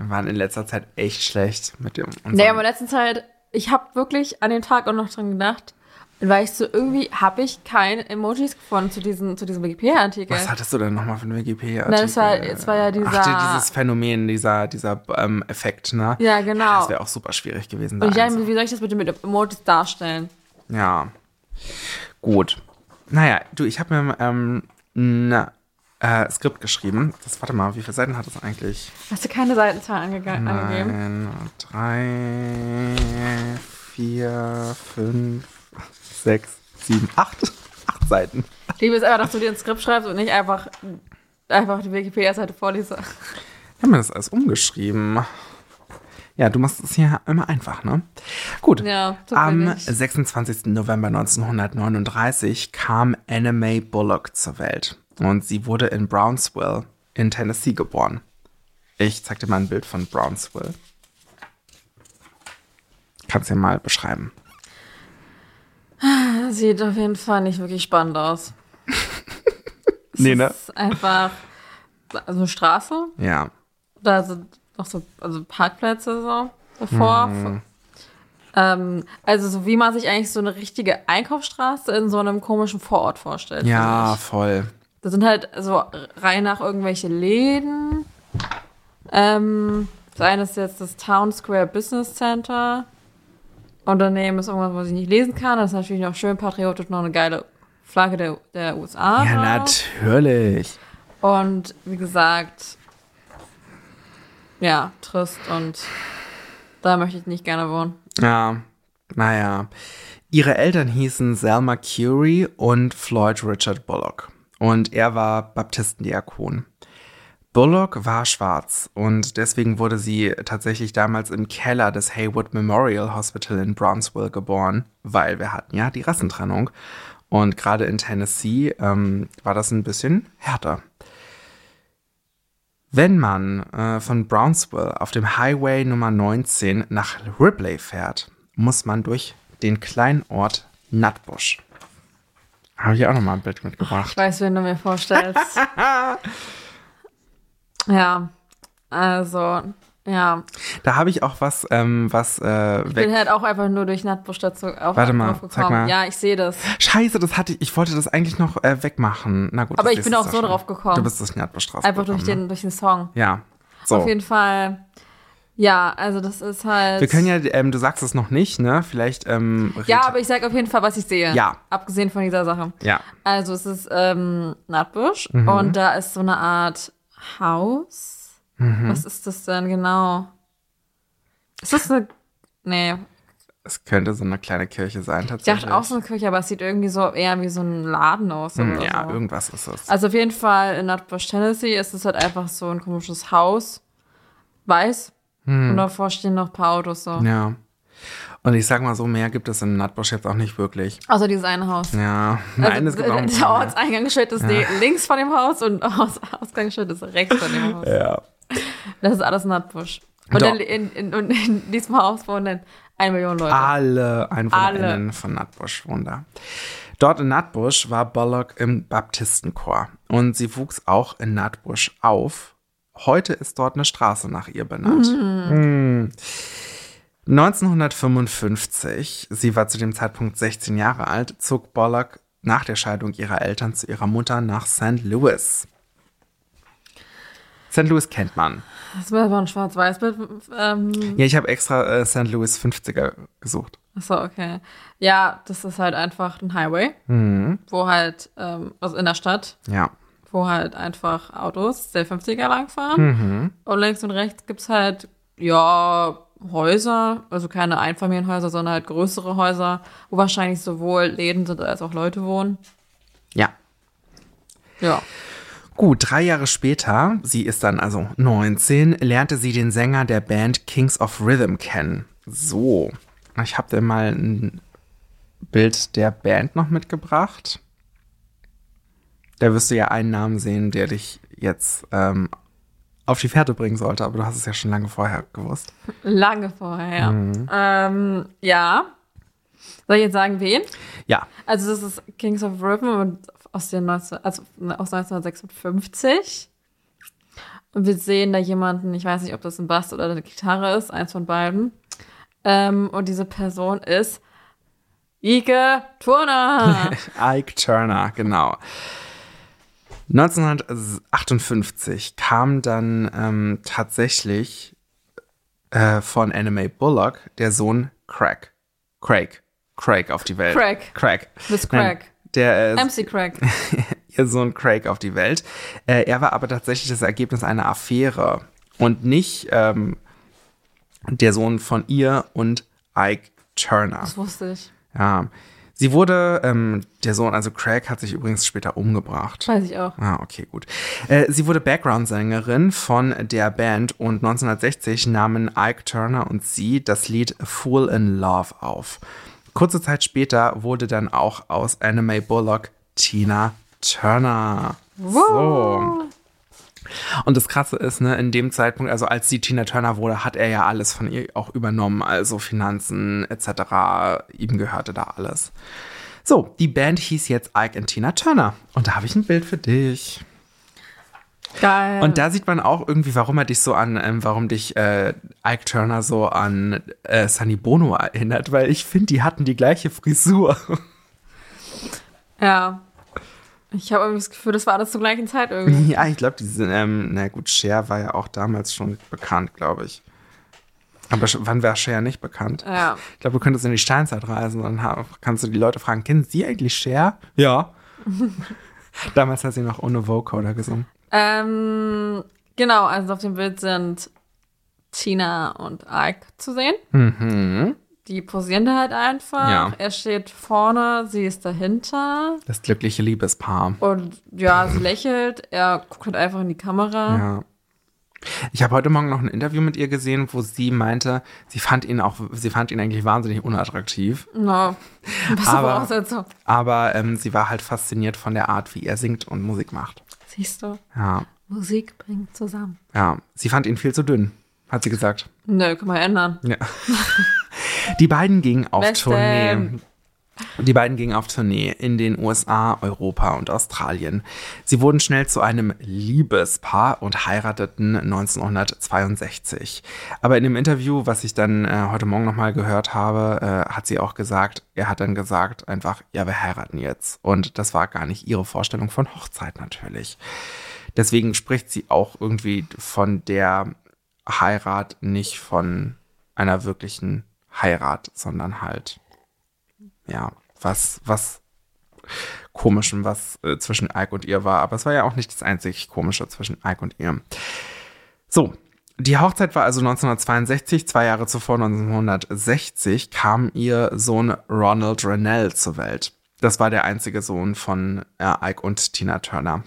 wir waren in letzter Zeit echt schlecht mit dem. Nee, aber in letzter Zeit, ich habe wirklich an den Tag auch noch dran gedacht, weil ich so irgendwie, habe ich keine Emojis gefunden zu diesem, zu diesem Wikipedia-Artikel. Was hattest du denn nochmal für einen Wikipedia-Artikel? Na, das war- es war ja dieser- Ach, die- dieses Phänomen, dieser, dieser ähm, Effekt, ne? Ja, genau. Das wäre auch super schwierig gewesen. da Und einzu- mir, wie soll ich das bitte mit Emojis darstellen? Ja. Gut. Naja, du, ich habe mir ähm, ein äh, Skript geschrieben. Das, warte mal, wie viele Seiten hat das eigentlich? Hast du keine Seitenzahl angege angegeben? Ein, drei, vier, fünf, sechs, sieben, acht. Acht Seiten. Liebe es einfach, dass du dir ein Skript schreibst und nicht einfach, einfach die Wikipedia-Seite vorliest. Ich habe mir das alles umgeschrieben. Ja, du machst es hier immer einfach, ne? Gut. Ja, Am nicht. 26. November 1939 kam Anna Mae Bullock zur Welt und sie wurde in Brownsville in Tennessee geboren. Ich zeig dir mal ein Bild von Brownsville. Kannst du dir mal beschreiben. Sieht auf jeden Fall nicht wirklich spannend aus. Nee, ne? Es ist einfach also eine Straße, Ja. da sind noch so also Parkplätze so davor. Mhm. Ähm, also so wie man sich eigentlich so eine richtige Einkaufsstraße in so einem komischen Vorort vorstellt. Ja, voll. Da sind halt so rein nach irgendwelche Läden. Ähm, das eine ist jetzt das Town Square Business Center. Und daneben ist irgendwas, was ich nicht lesen kann. Das ist natürlich noch schön patriotisch, noch eine geile Flagge der, der USA. Ja, natürlich. Und wie gesagt, ja, trist und da möchte ich nicht gerne wohnen. Ja, naja. Ihre Eltern hießen Selma Curie und Floyd Richard Bullock. Und er war Baptistendiakon. Bullock war schwarz und deswegen wurde sie tatsächlich damals im Keller des Haywood Memorial Hospital in Brownsville geboren, weil wir hatten ja die Rassentrennung. Und gerade in Tennessee ähm, war das ein bisschen härter. Wenn man äh, von Brownsville auf dem Highway Nummer 19 nach Ripley fährt, muss man durch den kleinen Ort Nutbush. Habe ich auch noch mal ein Bild mitgebracht. Ich weiß, wen du mir vorstellst. ja, also ja. Da habe ich auch was, ähm, was äh, Ich bin halt auch einfach nur durch Nutbusch dazu auf Warte mal, sag mal. Ja, ich sehe das. Scheiße, das hatte ich, ich wollte das eigentlich noch äh, wegmachen. Na gut. Aber ich bin auch so schon. drauf gekommen. Du bist das Nutbusch drauf Einfach durch den, durch den Song. Ja. So. Auf jeden Fall. Ja, also das ist halt. Wir können ja, ähm, du sagst es noch nicht, ne? Vielleicht. Ähm, ja, aber ich sag auf jeden Fall, was ich sehe. Ja. Abgesehen von dieser Sache. Ja. Also es ist ähm, Nutbusch mhm. und da ist so eine Art Haus. Mhm. Was ist das denn genau? Ist das eine. Nee. Es könnte so eine kleine Kirche sein, tatsächlich. Ich dachte auch so eine Kirche, aber es sieht irgendwie so eher wie so ein Laden aus. Hm, ja, so. irgendwas ist es. Also auf jeden Fall in Nutbush, Tennessee ist es halt einfach so ein komisches Haus. Weiß. Hm. Und davor stehen noch ein paar Autos so. Ja. Und ich sag mal so, mehr gibt es in Nutbush jetzt auch nicht wirklich. Außer dieses eine Haus. Ja, nein, also, es gibt auch Der Ortseingangsschild ist ja. links von dem Haus und Ausgangsschild ist rechts von dem Haus. Ja. Das ist alles Nutbush. Und in, in, in, in, diesem Haus wohnen eine Million Leute. Alle EinwohnerInnen Alle. von Nutbush wohnen da. Dort in Nutbush war Bullock im Baptistenchor und sie wuchs auch in Nutbush auf. Heute ist dort eine Straße nach ihr benannt. Mhm. 1955, sie war zu dem Zeitpunkt 16 Jahre alt, zog Bullock nach der Scheidung ihrer Eltern zu ihrer Mutter nach St. Louis. St. Louis kennt man. Das war aber ein Schwarz-Weiß-Bild. Ähm. Ja, ich habe extra äh, St. Louis 50er gesucht. Achso, okay. Ja, das ist halt einfach ein Highway, mhm. wo halt, ähm, also in der Stadt. Ja. Wo halt einfach Autos der 50er langfahren. Mhm. Und links und rechts gibt es halt, ja, Häuser, also keine Einfamilienhäuser, sondern halt größere Häuser, wo wahrscheinlich sowohl Läden sind als auch Leute wohnen. Ja. Ja. Gut, drei Jahre später, sie ist dann also 19, lernte sie den Sänger der Band Kings of Rhythm kennen. So, ich habe dir mal ein Bild der Band noch mitgebracht. Da wirst du ja einen Namen sehen, der dich jetzt ähm, auf die Fährte bringen sollte, aber du hast es ja schon lange vorher gewusst. Lange vorher, ja. Mhm. Ähm, ja. Soll ich jetzt sagen, wen? Ja. Also das ist Kings of Rhythm aus, den 19, also aus 1956. Und wir sehen da jemanden, ich weiß nicht, ob das ein Bass oder eine Gitarre ist, eins von beiden. Ähm, und diese Person ist Ike Turner. Ike Turner, genau. 1958 kam dann ähm, tatsächlich äh, von Anime Bullock der Sohn Craig. Craig. Craig auf die Welt. Craig. Craig. Miss Craig. Nein, der äh, MC Craig. ihr Sohn Craig auf die Welt. Äh, er war aber tatsächlich das Ergebnis einer Affäre und nicht ähm, der Sohn von ihr und Ike Turner. Das wusste ich. Ja. Sie wurde, ähm, der Sohn, also Craig, hat sich übrigens später umgebracht. Weiß ich auch. Ah, okay, gut. Äh, sie wurde Background-Sängerin von der Band und 1960 nahmen Ike Turner und sie das Lied Fool in Love auf. Kurze Zeit später wurde dann auch aus Anime Bullock Tina Turner. Wow. So. Und das Krasse ist, ne, in dem Zeitpunkt, also als sie Tina Turner wurde, hat er ja alles von ihr auch übernommen, also Finanzen etc. Ihm gehörte da alles. So, die Band hieß jetzt Ike und Tina Turner. Und da habe ich ein Bild für dich. Geil. Und da sieht man auch irgendwie, warum er dich so an, ähm, warum dich äh, Ike Turner so an äh, Sunny Bono erinnert, weil ich finde, die hatten die gleiche Frisur. ja. Ich habe irgendwie das Gefühl, das war alles zur gleichen Zeit irgendwie. Ja, ich glaube, die sind, ähm, na gut, Cher war ja auch damals schon bekannt, glaube ich. Aber wann war Cher nicht bekannt? Ja. Ich glaube, du könntest in die Steinzeit reisen und ha- kannst du die Leute fragen, kennen Sie eigentlich Cher? Ja. damals hat sie noch ohne Vocoder gesungen. Ähm, genau, also auf dem Bild sind Tina und Ike zu sehen. Mhm. Die posieren da halt einfach. Ja. Er steht vorne, sie ist dahinter. Das glückliche Liebespaar. Und ja, sie lächelt. Er guckt halt einfach in die Kamera. Ja. Ich habe heute Morgen noch ein Interview mit ihr gesehen, wo sie meinte, sie fand ihn auch, sie fand ihn eigentlich wahnsinnig unattraktiv. No. Beste Aber- Voraussetzung. Aber ähm, sie war halt fasziniert von der Art, wie er singt und Musik macht. Siehst du, Ja, Musik bringt zusammen. ja. Sie fand ihn viel zu dünn, hat sie gesagt. Nö, kann man ändern. Ja. Die beiden gingen auf Was Tournee. Die beiden gingen auf Tournee in den USA, Europa und Australien. Sie wurden schnell zu einem Liebespaar und heirateten 1962. Aber in dem Interview, was ich dann äh, heute Morgen nochmal gehört habe, äh, hat sie auch gesagt, er hat dann gesagt einfach, ja, wir heiraten jetzt. Und das war gar nicht ihre Vorstellung von Hochzeit natürlich. Deswegen spricht sie auch irgendwie von der Heirat nicht von einer wirklichen Heirat, sondern halt ja, was, was komischem, was äh, zwischen Ike und ihr war. Aber es war ja auch nicht das einzig komische zwischen Ike und ihr. So, die Hochzeit war also 1962, zwei Jahre zuvor, 1960, kam ihr Sohn Ronald Rennell zur Welt. Das war der einzige Sohn von äh, Ike und Tina Turner.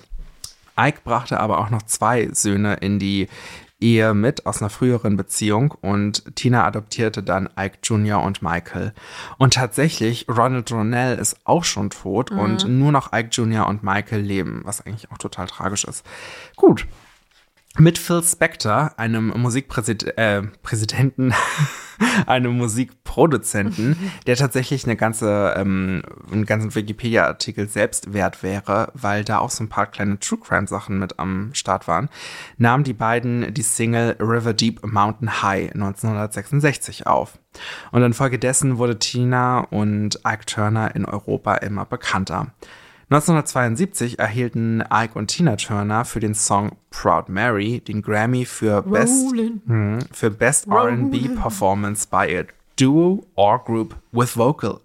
Ike brachte aber auch noch zwei Söhne in die Ehe mit aus einer früheren Beziehung und Tina adoptierte dann Ike Jr. und Michael. Und tatsächlich, Ronald Ronell ist auch schon tot und nur noch Ike Jr. und Michael leben, was eigentlich auch total tragisch ist. Gut. Mit Phil Spector, einem Musikpräsidenten, äh, Präsidenten, einem Musikproduzenten, der tatsächlich eine ganze, ähm, einen ganzen Wikipedia-Artikel selbst wert wäre, weil da auch so ein paar kleine True Crime-Sachen mit am Start waren, nahmen die beiden die Single River Deep Mountain High 1966 auf. Und infolgedessen wurde Tina und Ike Turner in Europa immer bekannter. 1972 erhielten Ike und Tina Turner für den Song Proud Mary den Grammy für Best, Rollin'. Mhm, für Best R&B Performance by a Duo or Group with Vocal.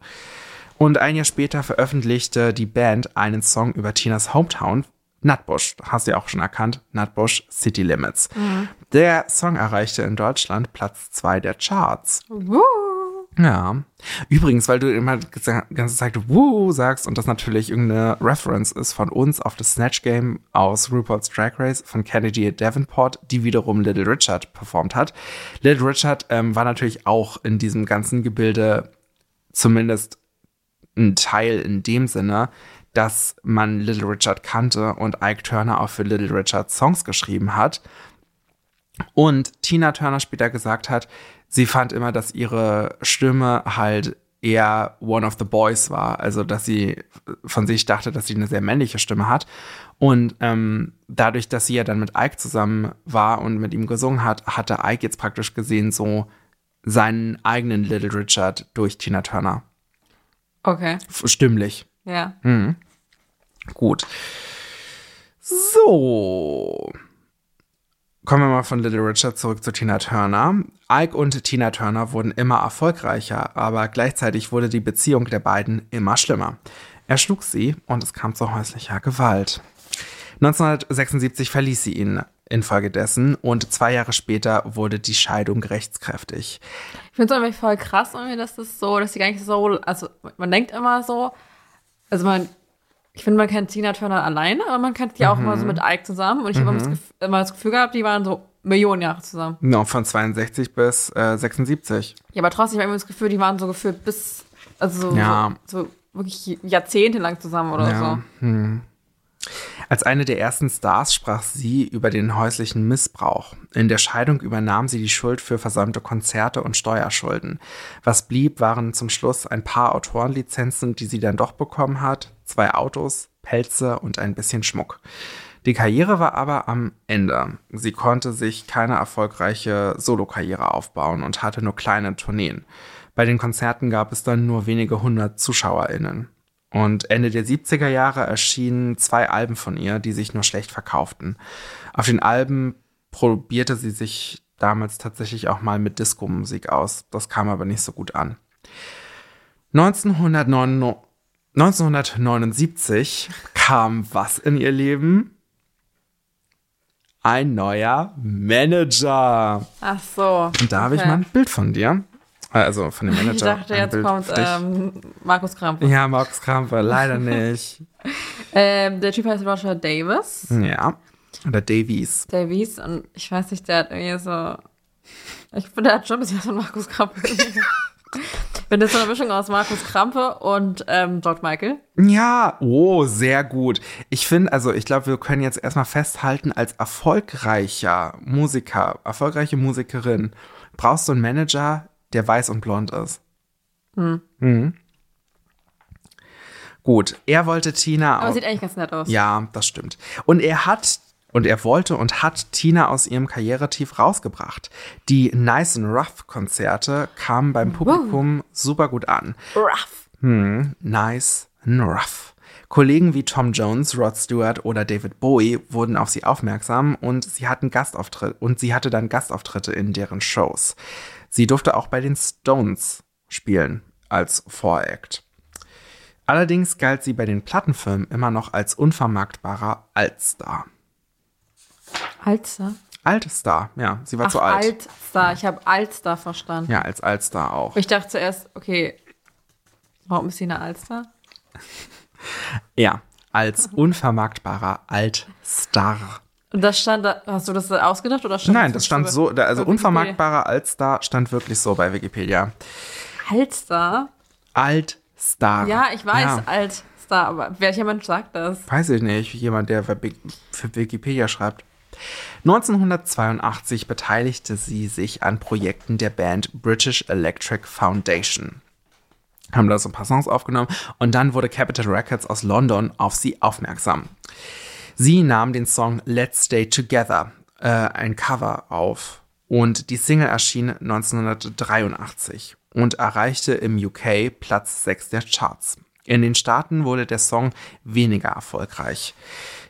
Und ein Jahr später veröffentlichte die Band einen Song über Tinas Hometown, Nutbush, hast du ja auch schon erkannt, Nutbush City Limits. Der Song erreichte in Deutschland Platz zwei der Charts. Woo. Ja. Übrigens, weil du immer die ganze Zeit Woo sagst und das natürlich irgendeine Reference ist von uns auf das Snatch Game aus RuPaul's Drag Race von Kennedy Davenport, die wiederum Little Richard performt hat. Little Richard ähm, war natürlich auch in diesem ganzen Gebilde zumindest ein Teil in dem Sinne, dass man Little Richard kannte und Ike Turner auch für Little Richard Songs geschrieben hat. Und Tina Turner später gesagt hat, sie fand immer, dass ihre Stimme halt eher one of the boys war. Also, dass sie von sich dachte, dass sie eine sehr männliche Stimme hat. Und ähm, dadurch, dass sie ja dann mit Ike zusammen war und mit ihm gesungen hat, hatte Ike jetzt praktisch gesehen so seinen eigenen Little Richard durch Tina Turner. Okay, Stimmlich. ja. Gut. So. Kommen wir mal von Little Richard zurück zu Tina Turner. Ike und Tina Turner wurden immer erfolgreicher, aber gleichzeitig wurde die Beziehung der beiden immer schlimmer. Er schlug sie und es kam zu häuslicher Gewalt. 1976 verließ sie ihn infolgedessen und zwei Jahre später wurde die Scheidung rechtskräftig. Ich finde es irgendwie voll krass, irgendwie, dass das so, dass die gar nicht so, also man denkt immer so, also man, ich finde, man kennt Tina Turner alleine, aber man kennt die auch immer so mit Ike zusammen und ich habe immer, das Gefühl- immer das Gefühl gehabt, die waren so Millionen Jahre zusammen. No, von 62 bis äh, 76. Ja, aber trotzdem habe ich immer das Gefühl, die waren so gefühlt bis, also so, Ja. so, so wirklich jahrzehntelang zusammen oder Ja. Hm. Als eine der ersten Stars sprach sie über den häuslichen Missbrauch. In der Scheidung übernahm sie die Schuld für versäumte Konzerte und Steuerschulden. Was blieb, waren zum Schluss ein paar Autorenlizenzen, die sie dann doch bekommen hat, zwei Autos, Pelze und ein bisschen Schmuck. Die Karriere war aber am Ende. Sie konnte sich keine erfolgreiche Solokarriere aufbauen und hatte nur kleine Tourneen. Bei den Konzerten gab es dann nur wenige hundert ZuschauerInnen. Und Ende der 70er Jahre erschienen zwei Alben von ihr, die sich nur schlecht verkauften. Auf den Alben probierte sie sich damals tatsächlich auch mal mit Disco-Musik aus. Das kam aber nicht so gut an. 1979 kam was in ihr Leben? Ein neuer Manager. Ach so. Und da habe ich mal ein Bild von dir. Also von dem Manager. Ich dachte, jetzt Bild kommt ähm, Markus Krampe. Ja, Markus Krampe, leider nicht. Ähm, der Typ heißt Roger Davis. ja. Oder Davies. Davies. Und ich weiß nicht, der hat irgendwie so. Ich finde, der hat schon ein bisschen was von Markus Krampe. Wenn das so eine Mischung aus Markus Krampe und ähm, George Michael. Ja, oh, sehr gut. Ich finde, also ich glaube, wir können jetzt erstmal festhalten, als erfolgreicher Musiker, erfolgreiche Musikerin, brauchst du einen Manager, der weiß und blond ist. Mhm. Gut, er wollte Tina Aber auch. sieht eigentlich ganz nett aus. Ja, das stimmt. Und er hat und er wollte und hat Tina aus ihrem Karrieretief rausgebracht. Die Nice and Rough Konzerte kamen beim Publikum super gut an. Rough. Hm, nice and rough. Kollegen wie Tom Jones, Rod Stewart oder David Bowie wurden auf sie aufmerksam und sie hatten Gastauftritte und sie hatte dann Gastauftritte in deren Shows. Sie durfte auch bei den Stones spielen als Voract. Allerdings galt sie bei den Plattenfirmen immer noch als unvermarktbarer Altstar. Altstar. Altstar, ja, sie war Ach, zu alt. Altstar. Ich habe Altstar verstanden. Ja, als Altstar auch. Ich dachte zuerst, okay, warum ist sie eine Altstar? Ja, als unvermarktbarer Altstar. Und das stand da, hast du das ausgedacht oder stand Nein, das stand so, da- also unvermarktbarer Altstar stand wirklich so bei Wikipedia. Altstar? Altstar. Ja, ich weiß, Ja, Altstar, aber welcher Mensch sagt das? weiß ich nicht, jemand, der für Wik- für Wikipedia schreibt. 1982 beteiligte sie sich an Projekten der Band British Electric Foundation. Haben da so ein paar Songs aufgenommen und dann wurde Capital Records aus London auf sie aufmerksam. Sie nahm den Song Let's Stay Together, äh, ein Cover, auf und die Single erschien 1983 und erreichte im UK Platz 6 der Charts. In den Staaten wurde der Song weniger erfolgreich.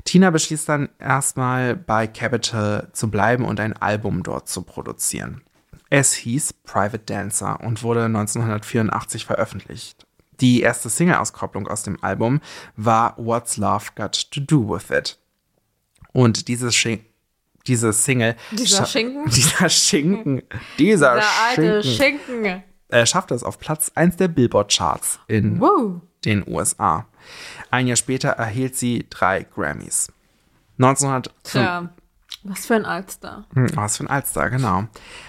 Tina beschließt dann erstmal bei Capital zu bleiben und ein Album dort zu produzieren. Es hieß Private Dancer und wurde 1984 veröffentlicht. Die erste Single-Auskopplung aus dem Album war What's Love Got to Do With It. Und dieses Schin diese Single. Dieser Schinken? Dieser Schinken. Dieser Der alte Schinken. Schinken. äh, schaffte es auf Platz 1 der Billboard-Charts in Wow. den USA. Ein Jahr später erhielt sie drei Grammys. 1900 Tja, was für ein Altstar. Hm, Was für ein Altstar, genau.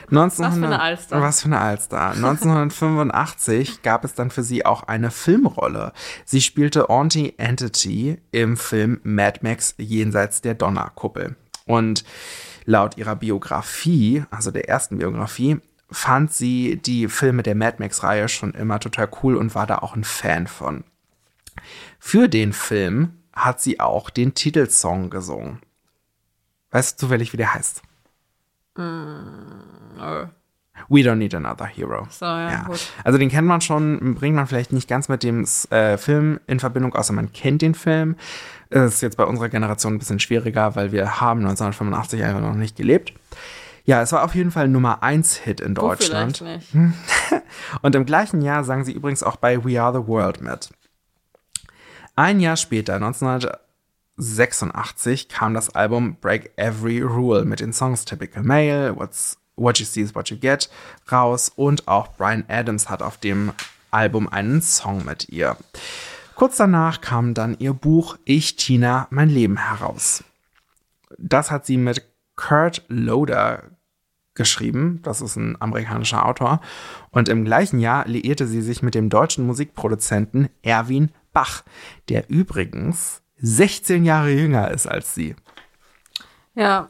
1900, Was für eine Altstar. Was für eine Altstar. 1985 gab es dann für sie auch eine Filmrolle. Sie spielte Auntie Entity im Film Mad Max Jenseits der Donnerkuppel. Und laut ihrer Biografie, also der ersten Biografie, fand sie die Filme der Mad Max-Reihe schon immer total cool und war da auch ein Fan von. Für den Film hat sie auch den Titelsong gesungen. Weißt du zufällig, wie der heißt? Oh. We Don't Need Another Hero. So, ja, gut. Also den kennt man schon, bringt man vielleicht nicht ganz mit dem äh, Film in Verbindung, außer man kennt den Film. Das ist jetzt bei unserer Generation ein bisschen schwieriger, weil wir haben 1985 einfach noch nicht gelebt. Ja, es war auf jeden Fall Nummer 1 Hit in Deutschland. vielleicht nicht. Und im gleichen Jahr sang sie übrigens auch bei We Are the World mit. Ein Jahr später, 1986, kam das Album Break Every Rule mit den Songs Typical Male, What's, What You See is What You Get raus und auch Brian Adams hat auf dem Album einen Song mit ihr. Kurz danach kam dann ihr Buch Ich, Tina, mein Leben heraus. Das hat sie mit Kurt Loder geschrieben. Das ist ein amerikanischer Autor. Und im gleichen Jahr liierte sie sich mit dem deutschen Musikproduzenten Erwin Bach, der übrigens 16 Jahre jünger ist als sie. Ja.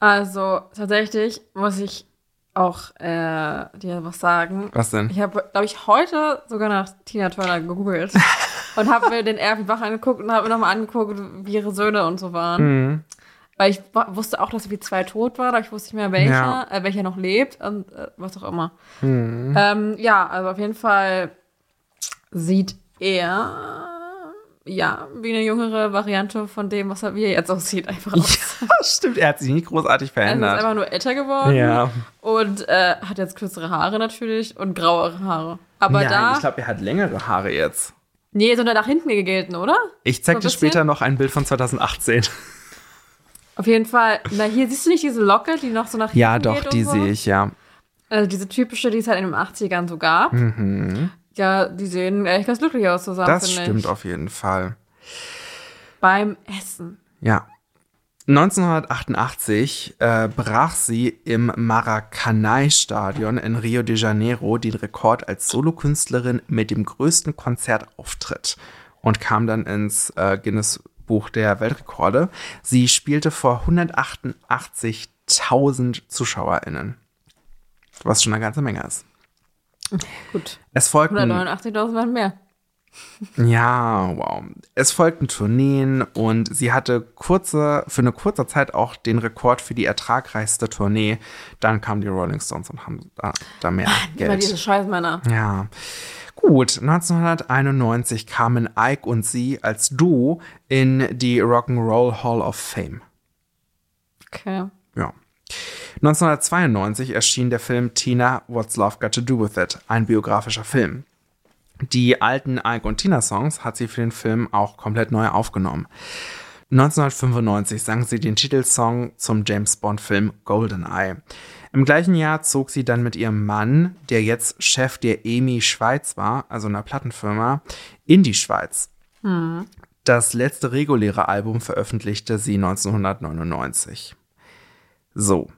Also, tatsächlich muss ich auch äh, dir was sagen. Was denn? Ich habe, glaube ich, heute sogar nach Tina Turner gegoogelt. und habe mir den Erwin Bach angeguckt und habe mir nochmal angeguckt, wie ihre Söhne und so waren. Mhm. Weil ich wusste auch, dass wie zwei tot waren, aber ich wusste nicht mehr, welcher, Ja. äh, welcher noch lebt und äh, was auch immer. Mhm. Ähm, ja, also auf jeden Fall sieht er ja wie eine jüngere Variante von dem, was er wie er jetzt aussieht, einfach aus. Ja, stimmt, er hat sich nicht großartig Er ist verändert. einfach nur älter geworden Ja. und äh, hat jetzt kürzere Haare natürlich und grauere Haare. Aber Nein, da, ich glaube, er hat längere Haare jetzt. nee, sondern nach hinten gelten, oder? Ich zeig So dir später noch ein Bild von 2018. Auf jeden Fall. Na, hier siehst du nicht diese Locke, die noch so nach hinten Ja, doch, die so? sehe ich, ja. Also diese typische, die es halt in den 80ern so gab. Mhm. Ja, die sehen echt ganz glücklich aus zusammen, Das stimmt ich. auf jeden Fall. Beim Essen. Ja. 1988 äh, brach sie im Maracanã-Stadion in Rio de Janeiro den Rekord als Solokünstlerin mit dem größten Konzertauftritt und kam dann ins äh, Guinness-Buch der Weltrekorde. Sie spielte vor 188.000 ZuschauerInnen, was schon eine ganze Menge ist. Gut. Es folgten 189.000 waren mehr. Ja, wow. Es folgten Tourneen und sie hatte kurze, für eine kurze Zeit auch den Rekord für die ertragreichste Tournee. Dann kamen die Rolling Stones und haben da, da mehr Immer diese Geld. Scheißmänner. Ja. Gut, 1991 kamen Ike und sie als Duo in die Rock'n'Roll Hall of Fame. Okay. Ja. 1992 erschien der Film Tina, What's Love Got to Do With It, ein biografischer Film. Die alten Ike und Tina Songs hat sie für den Film auch komplett neu aufgenommen. 1995 sang sie den Titelsong zum James Bond Film Goldeneye. Im gleichen Jahr zog sie dann mit ihrem Mann, der jetzt Chef der EMI Schweiz war, also einer Plattenfirma, in die Schweiz. Das letzte reguläre Album veröffentlichte sie 1999. So.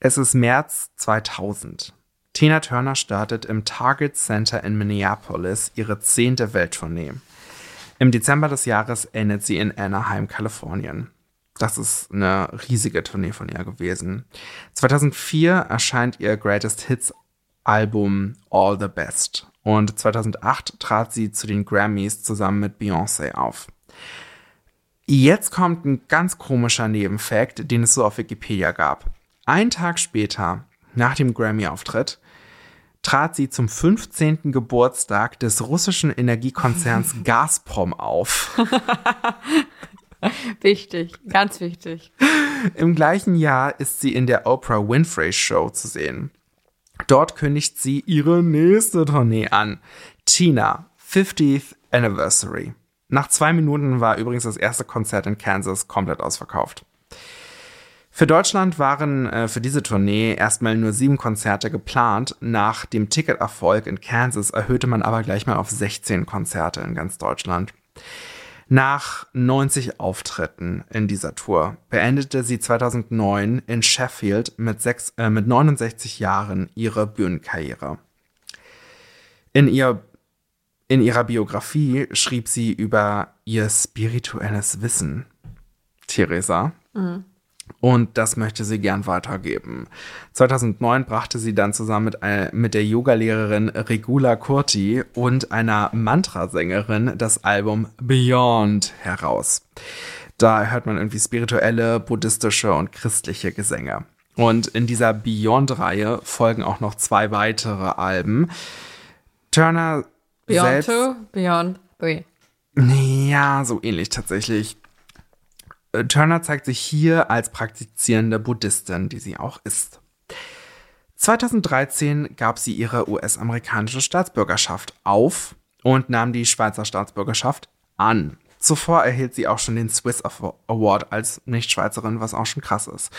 Es ist März 2000. Tina Turner startet im Target Center in Minneapolis ihre zehnte Welttournee. Im Dezember des Jahres endet sie in Anaheim, Kalifornien. Das ist eine riesige Tournee von ihr gewesen. 2004 erscheint ihr Greatest Hits Album All the Best. Und 2008 trat sie zu den Grammys zusammen mit Beyoncé auf. Jetzt kommt ein ganz komischer Nebenfakt, den es so auf Wikipedia gab. Ein Tag später, nach dem Grammy-Auftritt, trat sie zum 15. Geburtstag des russischen Energiekonzerns Gazprom auf. Wichtig. Ganz wichtig. Im gleichen Jahr ist sie in der Oprah Winfrey Show zu sehen. Dort kündigt sie ihre nächste Tournee an. Tina, 50th Anniversary. Nach zwei Minuten war übrigens das erste Konzert in Kansas komplett ausverkauft. Für Deutschland waren äh, für diese Tournee erstmal nur sieben Konzerte geplant. Nach dem Ticketerfolg in Kansas erhöhte man aber gleich mal auf 16 Konzerte in ganz Deutschland. Nach 90 Auftritten in dieser Tour beendete sie 2009 in Sheffield mit, sechs, äh, mit 69 Jahren ihre Bühnenkarriere. In, ihr, in ihrer Biografie schrieb sie über ihr spirituelles Wissen, Theresa. Und das möchte sie gern weitergeben. 2009 brachte sie dann zusammen mit, äh, mit der Yogalehrerin Regula Kurti und einer Mantrasängerin das Album Beyond heraus. Da hört man irgendwie spirituelle, buddhistische und christliche Gesänge. Und in dieser Beyond-Reihe folgen auch noch zwei weitere Alben. Turner Beyond selbst, two, beyond three. ja, so ähnlich tatsächlich. Äh, Turner zeigt sich hier als praktizierende Buddhistin, die sie auch ist. 2013 gab sie ihre US-amerikanische Staatsbürgerschaft auf und nahm die Schweizer Staatsbürgerschaft an. Zuvor erhielt sie auch schon den Swiss Award als Nicht-Schweizerin, was auch schon krass ist.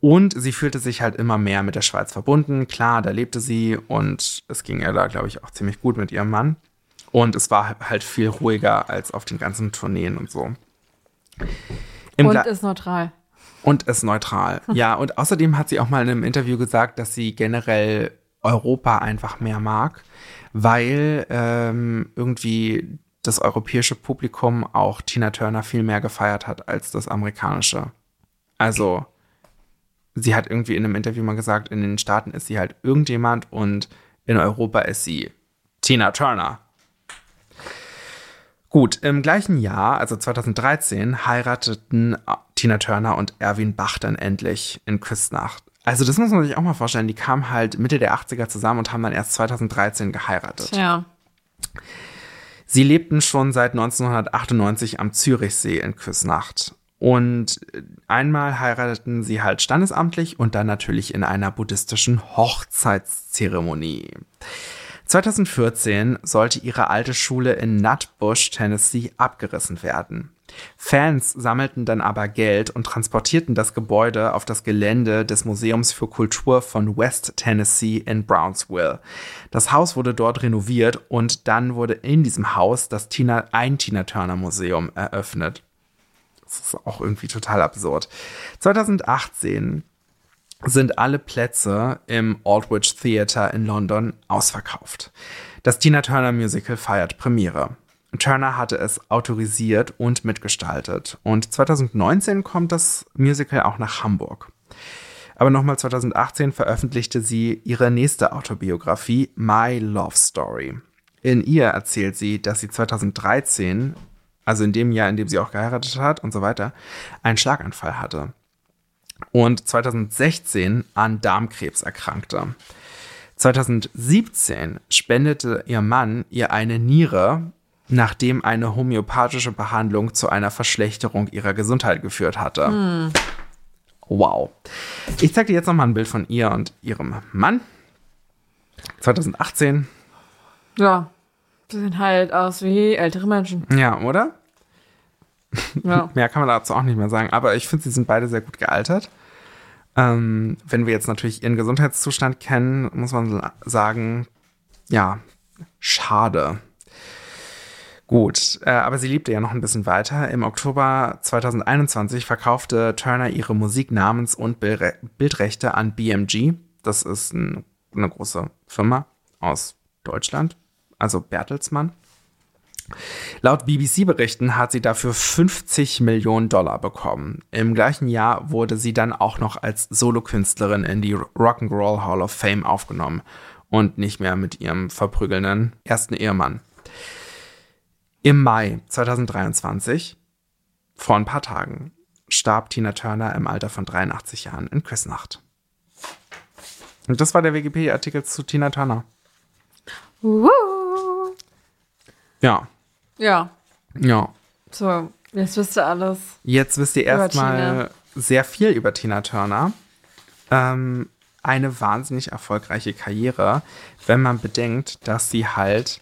Und sie fühlte sich halt immer mehr mit der Schweiz verbunden. Klar, da lebte sie und es ging ihr da, glaube ich, auch ziemlich gut mit ihrem Mann. Und es war halt viel ruhiger als auf den ganzen Tourneen und so. Im Und ist neutral. und ist neutral. Ja, und außerdem hat sie auch mal in einem Interview gesagt, dass sie generell Europa einfach mehr mag, weil ähm, irgendwie das europäische Publikum auch Tina Turner viel mehr gefeiert hat als das amerikanische. Also, sie hat irgendwie in einem Interview mal gesagt, in den Staaten ist sie halt irgendjemand und in Europa ist sie Tina Turner. Gut, im gleichen Jahr, also 2013, heirateten Tina Turner und Erwin Bach dann endlich in Küstnacht. Also das muss man sich auch mal vorstellen. Die kamen halt Mitte der 80er zusammen und haben dann erst 2013 geheiratet. Ja. Sie lebten schon seit 1998 am Zürichsee in Küsnacht. Und einmal heirateten sie halt standesamtlich und dann natürlich in einer buddhistischen Hochzeitszeremonie. 2014 sollte ihre alte Schule in Nutbush, Tennessee, abgerissen werden. Fans sammelten dann aber Geld und transportierten das Gebäude auf das Gelände des Museums für Kultur von West Tennessee in Brownsville. Das Haus wurde dort renoviert und dann wurde in diesem Haus das Tina, ein Tina Turner Museum eröffnet. Das ist auch irgendwie total absurd. 2018 sind alle Plätze im Aldwych Theatre in London ausverkauft. Das Tina Turner Musical feiert Premiere. Turner hatte es autorisiert und mitgestaltet. Und 2019 kommt das Musical auch nach Hamburg. Aber nochmal 2018 veröffentlichte sie ihre nächste Autobiografie My Love Story. In ihr erzählt sie, dass sie 2013, also in dem Jahr, in dem sie auch geheiratet hat und so weiter, einen Schlaganfall hatte. Und 2016 an Darmkrebs erkrankte. 2017 spendete ihr Mann ihr eine Niere nachdem eine homöopathische Behandlung zu einer Verschlechterung ihrer Gesundheit geführt hatte. Hm. Wow. Ich zeige dir jetzt nochmal ein Bild von ihr und ihrem Mann. 2018. Ja, die sehen halt aus wie ältere Menschen. Ja, oder? Ja. Mehr kann man dazu auch nicht mehr sagen. Aber ich finde, sie sind beide sehr gut gealtert. Ähm, wenn wir jetzt natürlich ihren Gesundheitszustand kennen, muss man sagen, ja, schade. Gut, äh, aber sie liebte ja noch ein bisschen weiter. Im Oktober 2021 verkaufte Turner ihre Musik namens- und Bildrechte an BMG. Das ist ein, eine große Firma aus Deutschland, also Bertelsmann. Laut BBC-Berichten hat sie dafür 50 Millionen Dollar bekommen. Im gleichen Jahr wurde sie dann auch noch als Solokünstlerin in die Rock'n'Roll Hall of Fame aufgenommen und nicht mehr mit ihrem verprügelnden ersten Ehemann. Im Mai 2023, vor ein paar Tagen, starb Tina Turner im Alter von 83 Jahren in Küsnacht. Und das war der Wikipedia-Artikel zu Tina Turner. Woo. Ja. Ja. Ja. So, jetzt wisst ihr alles. Jetzt wisst ihr erstmal sehr viel über Tina Turner. Ähm, eine wahnsinnig erfolgreiche Karriere, wenn man bedenkt, dass sie halt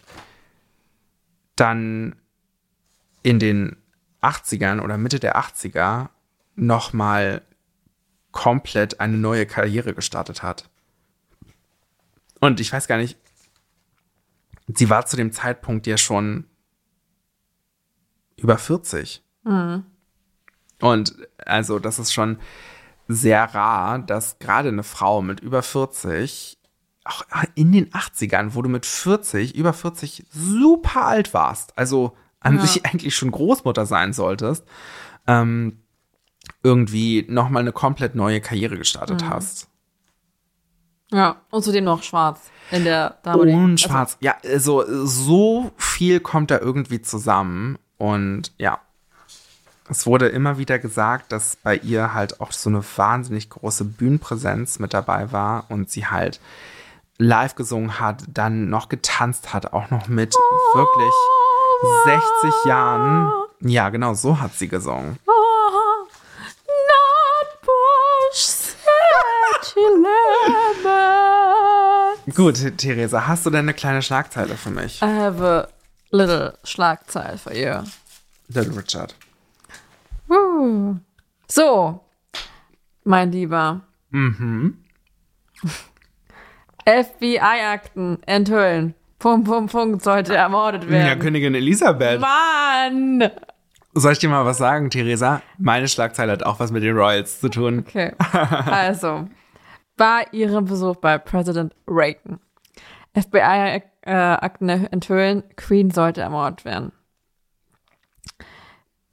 dann in den 80ern oder Mitte der 80er nochmal komplett eine neue Karriere gestartet hat. Und ich weiß gar nicht, sie war zu dem Zeitpunkt ja schon über 40. Mhm. Und also das ist schon sehr rar, dass gerade eine Frau mit über 40 auch in den 80ern, wo du mit 40, über 40 super alt warst, also an ja. sich eigentlich schon Großmutter sein solltest, ähm, irgendwie nochmal eine komplett neue Karriere gestartet mhm. hast. Ja, und zudem noch schwarz in der Dame. Und also schwarz, ja, also so viel kommt da irgendwie zusammen und ja. Es wurde immer wieder gesagt, dass bei ihr halt auch so eine wahnsinnig große Bühnenpräsenz mit dabei war und sie halt live gesungen hat, dann noch getanzt hat, auch noch mit wirklich 60 Jahren. Ja, genau, so hat sie gesungen. Gut, Theresa, hast du denn eine kleine Schlagzeile für mich? I have a little Schlagzeile for you. Little Richard. So, mein Lieber. Mhm. FBI-Akten enthüllen. Punkt, Punkt, Punkt, sollte ermordet werden. Ja, Königin Elisabeth. Mann! Soll ich dir mal was sagen, Theresa? Meine Schlagzeile hat auch was mit den Royals zu tun. Okay. Also, bei ihrem Besuch bei Präsident Reagan. FBI-Akten enthüllen, Queen sollte ermordet werden.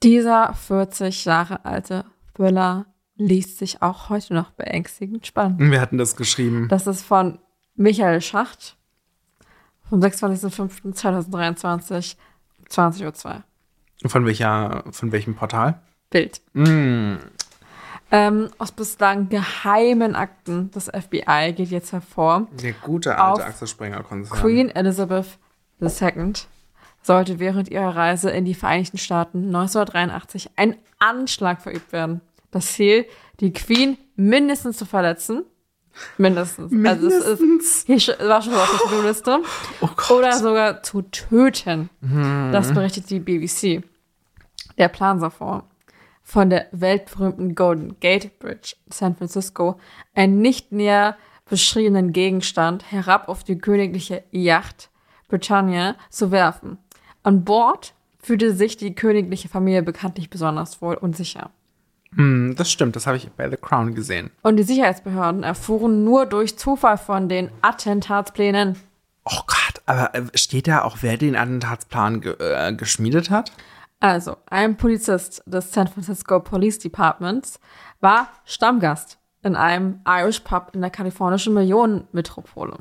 Dieser 40 Jahre alte Thriller liest sich auch heute noch beängstigend spannend. Wir hatten das geschrieben. Das ist von Michael Schacht vom 26.05.2023. 20.02 Uhr. Von welcher, von welchem Portal? Bild. Mm. Ähm, aus bislang geheimen Akten des FBI geht jetzt hervor, Der gute alte Axel Springer-Konzern. Queen Elizabeth II sollte während ihrer Reise in die Vereinigten Staaten 1983 ein Anschlag verübt werden. Das Ziel, die Queen mindestens zu verletzen. Mindestens. Also es ist, hier war schon auf der To-Do-Liste. Oh. Oder sogar zu töten. Das berichtet die BBC. Der Plan sah vor, von der weltberühmten Golden Gate Bridge San Francisco einen nicht näher beschriebenen Gegenstand herab auf die königliche Yacht Britannia zu werfen. An Bord fühlte sich die königliche Familie bekanntlich besonders wohl und sicher. Hm, das stimmt, das habe ich bei The Crown gesehen. Und die Sicherheitsbehörden erfuhren nur durch Zufall von den Attentatsplänen. Oh Gott, aber äh, steht da auch, wer den Attentatsplan ge äh, geschmiedet hat? Also, ein Polizist des San Francisco Police Departments war Stammgast in einem Irish Pub in der kalifornischen Millionenmetropole.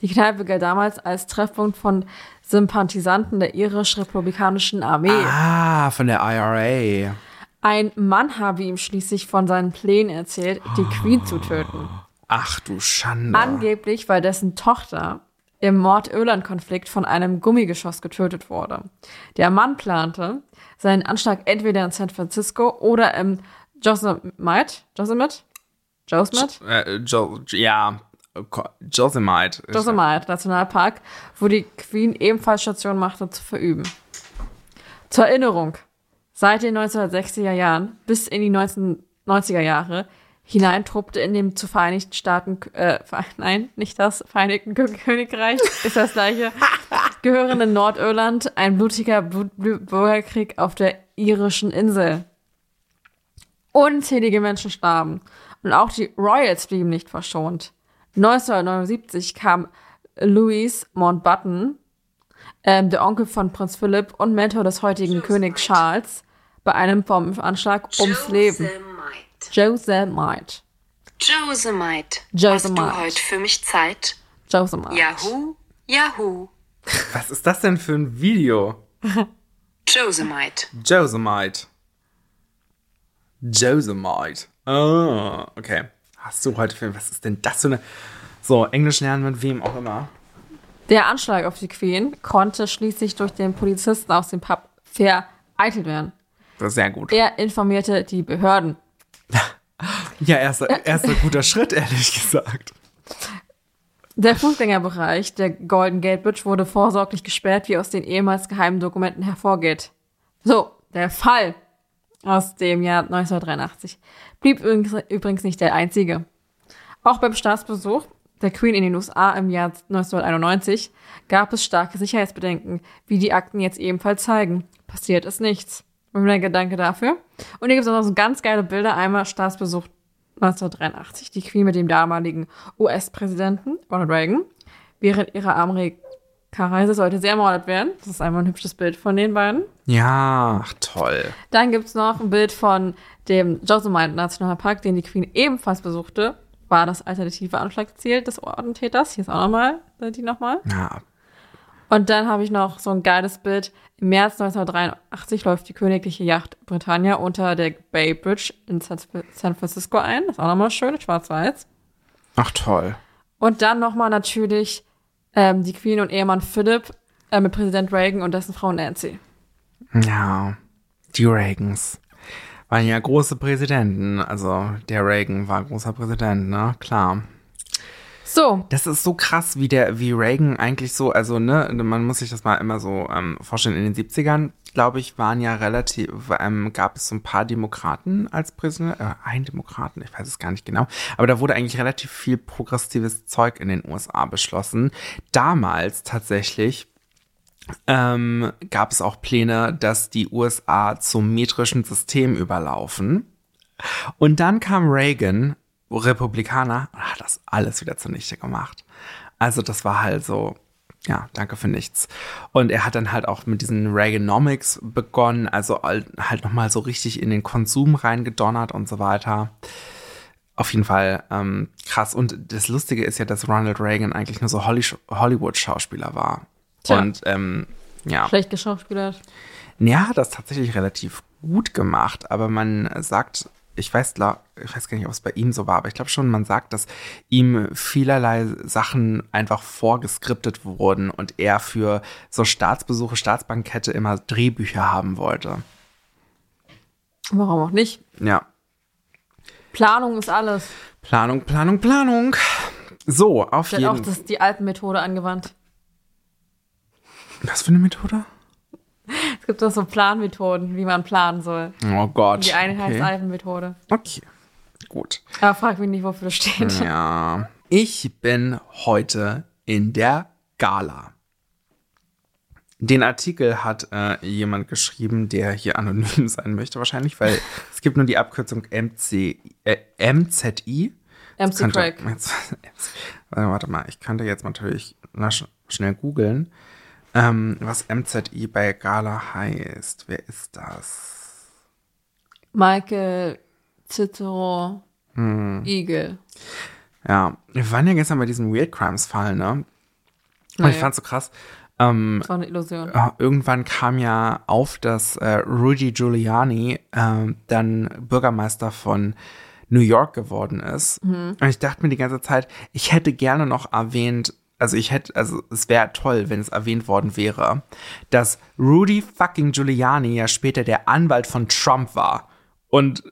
Die Kneipe galt damals als Treffpunkt von Sympathisanten der irisch-republikanischen Armee. Ah, von der IRA. Ein Mann habe ihm schließlich von seinen Plänen erzählt, die Queen zu töten. Ach du Schande. Angeblich, weil dessen Tochter im Mord-Irland-Konflikt von einem Gummigeschoss getötet wurde. Der Mann plante, seinen Anschlag entweder in San Francisco oder im Yosemite, Yosemite, Yosemite, äh, jo ja, ist- Yosemite Nationalpark, wo die Queen ebenfalls Station machte, zu verüben. Zur Erinnerung, seit den 1960er Jahren bis in die 1990er Jahre hinein truppte in dem zu Vereinigten Staaten, äh, nein, nicht das Vereinigten Kö- Königreich, ist das gleiche, gehörende Nordirland ein blutiger Blu- Blu- Bürgerkrieg auf der irischen Insel. Unzählige Menschen starben und auch die Royals blieben nicht verschont. 1979 kam Louis Mountbatten, ähm, der Onkel von Prinz Philipp und Mentor des heutigen Königs Charles, bei einem Bombenanschlag ums Leben. Josemite. Josemite. Josemite. Josemite. Hast du heute für mich Zeit? Josemite. Yahoo, Yahoo. Was ist das denn für ein Video? Josemite. Josemite. Josemite. Ah, okay. Hast du heute für was ist denn das für eine so Englisch lernen mit wem auch immer? Der Anschlag auf die Queen konnte schließlich durch den Polizisten aus dem Pub vereitelt werden. Das ist sehr gut. Er informierte die Behörden. Ja, erster, erster guter Schritt, ehrlich gesagt. Der Fußgängerbereich der Golden Gate Bridge wurde vorsorglich gesperrt, wie aus den ehemals geheimen Dokumenten hervorgeht. So, der Fall aus dem Jahr 1983 blieb übrigens, nicht der einzige. Auch beim Staatsbesuch der Queen in den USA im Jahr 1991 gab es starke Sicherheitsbedenken, wie die Akten jetzt ebenfalls zeigen. Passiert ist nichts. Und der Gedanke dafür. Und hier gibt es auch noch so ganz geile Bilder. Einmal Staatsbesuch 1983, die Queen mit dem damaligen US-Präsidenten Ronald Reagan. Während ihrer Amerika-Reise sollte sie ermordet werden. Das ist einmal ein hübsches Bild von den beiden. Ja, ach, toll. Dann gibt es noch ein Bild von dem Yosemite Nationalpark, den die Queen ebenfalls besuchte. War das alternative Anschlagsziel des Attentäters. Hier ist auch nochmal, die nochmal. Ja, Und dann habe ich noch so ein geiles Bild. März 1983 läuft die königliche Yacht Britannia unter der Bay Bridge in San Francisco ein. Das ist auch nochmal schön, schwarz-weiß. ach toll. Und dann nochmal natürlich ähm, die Queen und Ehemann Philipp äh, mit Präsident Reagan und dessen Frau Nancy. Ja, die Reagans waren ja große Präsidenten. Also der Reagan war großer Präsident, ne? Klar. So, Das ist so krass, wie der, wie Reagan eigentlich so, also ne, man muss sich das mal immer so ähm, vorstellen. In den 70ern, glaube ich, waren ja relativ, ähm, gab es so ein paar Demokraten als Präsident, äh, ein Demokraten, ich weiß es gar nicht genau, aber da wurde eigentlich relativ viel progressives Zeug in den USA beschlossen. Damals tatsächlich ähm, gab es auch Pläne, dass die USA zum metrischen System überlaufen. Und dann kam Reagan, Republikaner, und hat das alles wieder zunichte gemacht. Also das war halt so, ja, danke für nichts. Und er hat dann halt auch mit diesen Reaganomics begonnen, also halt nochmal so richtig in den Konsum reingedonnert und so weiter. Auf jeden Fall ähm, krass. Und das Lustige ist ja, dass Ronald Reagan eigentlich nur so Holly Hollywood-Schauspieler war. Tja. Und ähm, Ja. Schlecht geschauspielert. Ja, hat das tatsächlich relativ gut gemacht, aber man sagt, ich weiß, ich weiß gar nicht, ob es bei ihm so war, aber ich glaube schon, man sagt, dass ihm vielerlei Sachen einfach vorgeskriptet wurden und er für so Staatsbesuche, Staatsbankette immer Drehbücher haben wollte. Warum auch nicht? Ja. Planung ist alles. Planung, Planung, Planung. So, auf Der hat auch jeden das, die Alpenmethode angewandt. Was für eine Methode? Es gibt auch so Planmethoden, wie man planen soll. Oh Gott. Die eine heißt okay. Alpenmethode. okay. Gut. Aber frag mich nicht, wofür das steht. Ja. Ich bin heute in der Gala. Den Artikel hat äh, jemand geschrieben, der hier anonym sein möchte wahrscheinlich, weil es gibt nur die Abkürzung MC, äh, MZI. MC Könnte- Craig. Jetzt, warte, warte mal, ich könnte jetzt natürlich na, sch schnell googeln, ähm, was MZI bei Gala heißt. Wer ist das? Michael Cicero Hm. Eagle. Ja, wir waren ja gestern bei diesem Weird Crimes Fall, ne? Und ich fand's so krass. Ähm, Das war eine Illusion. äh, irgendwann kam ja auf, dass äh, Rudy Giuliani ähm, dann Bürgermeister von New York geworden ist. Und ich dachte mir die ganze Zeit, ich hätte gerne noch erwähnt, also ich hätte, also es wäre toll, wenn es erwähnt worden wäre, dass Rudy fucking Giuliani ja später der Anwalt von Trump war und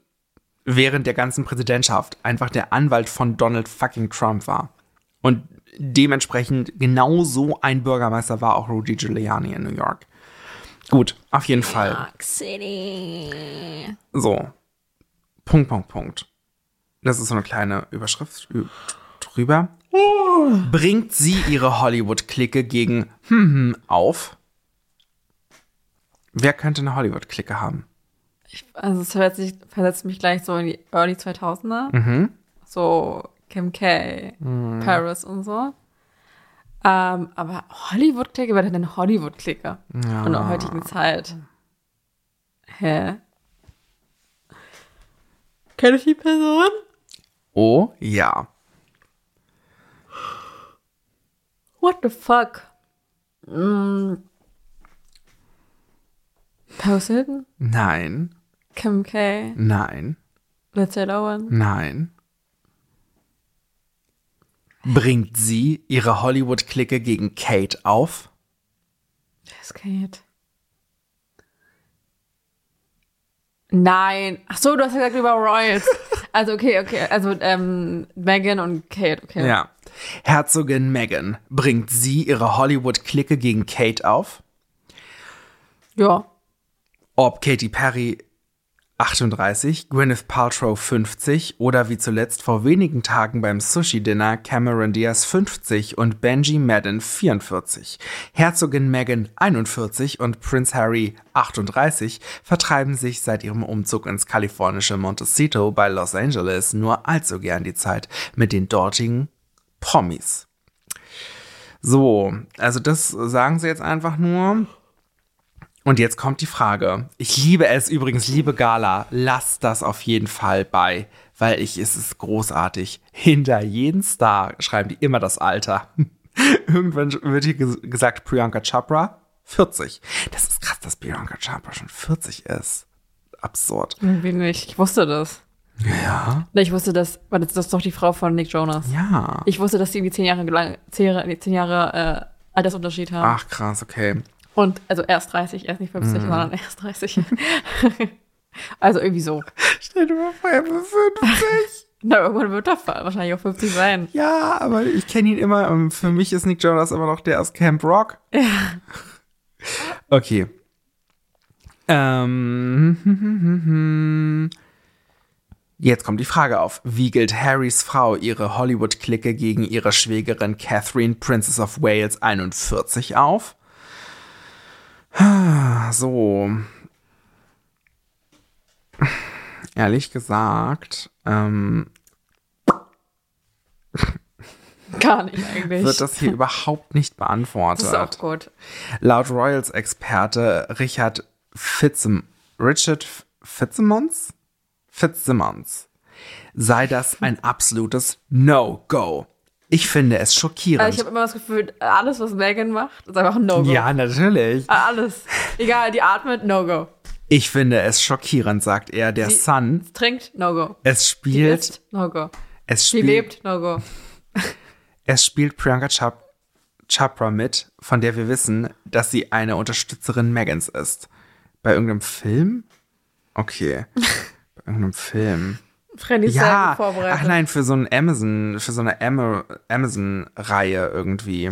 während der ganzen Präsidentschaft einfach der Anwalt von Donald fucking Trump war. Und dementsprechend genau so ein Bürgermeister war auch Rudy Giuliani in New York. Gut, auf jeden Fall. York City. So. Punkt, Punkt, Punkt. Das ist so eine kleine Überschrift drüber. Bringt sie ihre Hollywood-Clique gegen hm, hm auf? Wer könnte eine Hollywood-Clique haben? Also es versetzt, sich, versetzt mich gleich so in die Early 2000er. Mhm. So Kim K, Paris und so. Ähm, aber Hollywood-Clique, wer denn eine Hollywood-Clique? Ja. In der heutigen Zeit. Hä? Kenne ich die Person? Oh, ja. What the fuck? Mm. Paris Hilton? Nein. Kim K? Nein. Lindsay Lohan? Nein. Bringt sie ihre Hollywood-Clique gegen Kate auf? Wer ist Kate? Nein. Ach so, du hast ja gesagt über Royals. Also okay, okay. Also ähm, Megan und Kate, okay. Ja. Herzogin Meghan, bringt sie ihre Hollywood-Clique gegen Kate auf? Ja. Ob Katy Perry 38, Gwyneth Paltrow 50 oder wie zuletzt vor wenigen Tagen beim Sushi-Dinner Cameron Diaz 50 und Benji Madden 44. Herzogin Meghan 41 und Prince Harry 38 vertreiben sich seit ihrem Umzug ins kalifornische Montecito bei Los Angeles nur allzu gern die Zeit mit den dortigen Promis. So, also das sagen sie jetzt einfach nur. Und jetzt kommt die Frage. Ich liebe es übrigens, liebe Gala, lass das auf jeden Fall bei, weil ich, es ist großartig. Hinter jeden Star schreiben die immer das Alter. Irgendwann wird hier ges- gesagt, Priyanka Chopra 40. Das ist krass, dass Priyanka Chopra schon 40 ist. Absurd. Irgendwie nicht. Ich wusste das. Ja. Ich wusste das, weil das, ist doch die Frau von Nick Jonas. Ja. Ich wusste, dass die irgendwie zehn Jahre, lang, zehn zehn Jahre äh, Altersunterschied haben. Ach krass, okay. Und also erst 30, erst nicht 50, sondern erst 30. also irgendwie so. Stell dir mal vor, er war 50. Na, irgendwann wird er wahrscheinlich auch 50 sein. Ja, aber ich kenne ihn immer. und Für mich ist Nick Jonas immer noch der aus Camp Rock. Ja. Okay. Ähm, jetzt kommt die Frage auf. Wiegelt Harrys Frau ihre Hollywood-Clique gegen ihre Schwägerin Catherine, Princess of Wales 41 auf? So. Ehrlich gesagt, ähm, Gar nicht eigentlich. wird das hier überhaupt nicht Das beantwortet. ist auch gut. Laut Royals-Experte Richard Fitzim Richard Fitzsimmons? Fitzsimmons sei das ein absolutes No-Go. Ich finde es Also schockierend. ich habe immer das Gefühl, alles, was Megan macht, ist einfach ein No-Go. ja, natürlich. Alles. Egal, die atmet, No-Go. Ich finde es schockierend, sagt er. Der Sie- Sun, Trinkt, No-Go. es spielt, No-Go. es Sie spielt, lebt, No-Go. es spielt Priyanka Chap Chopra mit, von der wir wissen, dass sie eine Unterstützerin Megans ist. Bei irgendeinem Film? Okay. Irgendeinem Film. Freddy Ja, gut ach vorbereitet. nein, für so ein Amazon, für so eine Ama- Amazon-Reihe irgendwie.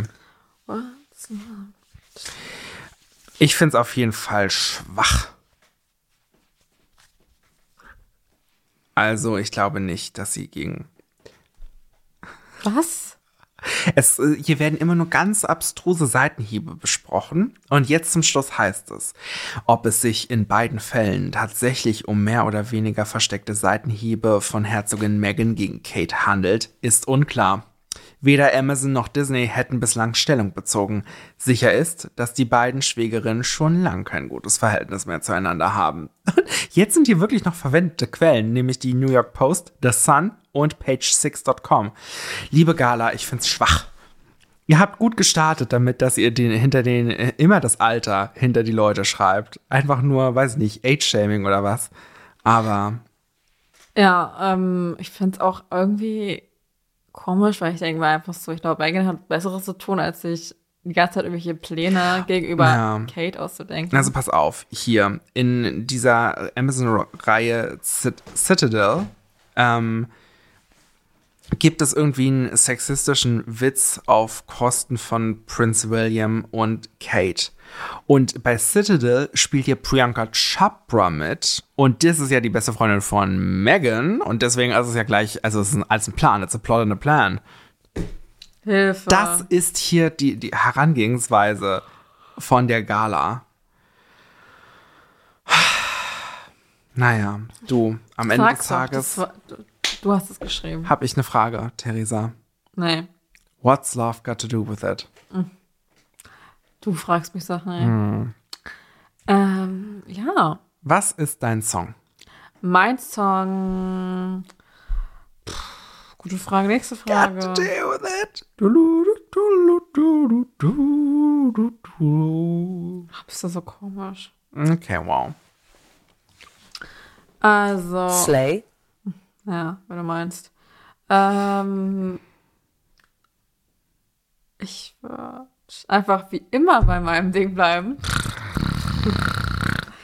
Ich finde es auf jeden Fall schwach. Also, ich glaube nicht, dass sie gegen. Was? Es, äh, hier werden immer nur ganz abstruse Seitenhiebe besprochen. Und jetzt zum Schluss heißt es, ob es sich in beiden Fällen tatsächlich um mehr oder weniger versteckte Seitenhiebe von Herzogin Meghan gegen Kate handelt, ist unklar. Weder Amazon noch Disney hätten bislang Stellung bezogen. Sicher ist, dass die beiden Schwägerinnen schon lang kein gutes Verhältnis mehr zueinander haben. Jetzt sind hier wirklich noch verwendete Quellen, nämlich die New York Post, The Sun und Page6.com. Liebe Gala, ich find's schwach. Ihr habt gut gestartet damit, dass ihr den, hinter den äh, immer das Alter hinter die Leute schreibt. Einfach nur, weiß nicht, Age-Shaming oder was. Aber Ja, ähm, ich finde es auch irgendwie komisch, weil ich denke mal einfach so, ich glaube, Megan hat Besseres zu tun, als sich die ganze Zeit irgendwelche Pläne gegenüber Ja. Kate auszudenken. Also pass auf, hier in dieser Amazon-Reihe Cit Citadel ähm, gibt es irgendwie einen sexistischen Witz auf Kosten von Prince William und Kate. Und bei Citadel spielt hier Priyanka Chopra mit. Und das ist ja die beste Freundin von Meghan. Und deswegen ist es ja gleich, also es ist ein, als ein Plan, it's a plot and a plan. Hilfe. Das ist hier die, die Herangehensweise von der Gala. Naja, du, am Ende des Sag's doch, Tages das war, du, hast es geschrieben. habe ich eine Frage, Theresa. Nee, What's love got to do with it? du fragst mich Sachen. Ey. Hm. Ähm, ja, Was ist dein Song? mein Song. Pff, gute Frage, nächste Frage. Got to do with it. Du, du, du, du, du, du, du, du. Bist du so komisch? Okay, wow. Also. Slay. Ja, wenn du meinst. Ähm, ich würde einfach wie immer bei meinem Ding bleiben.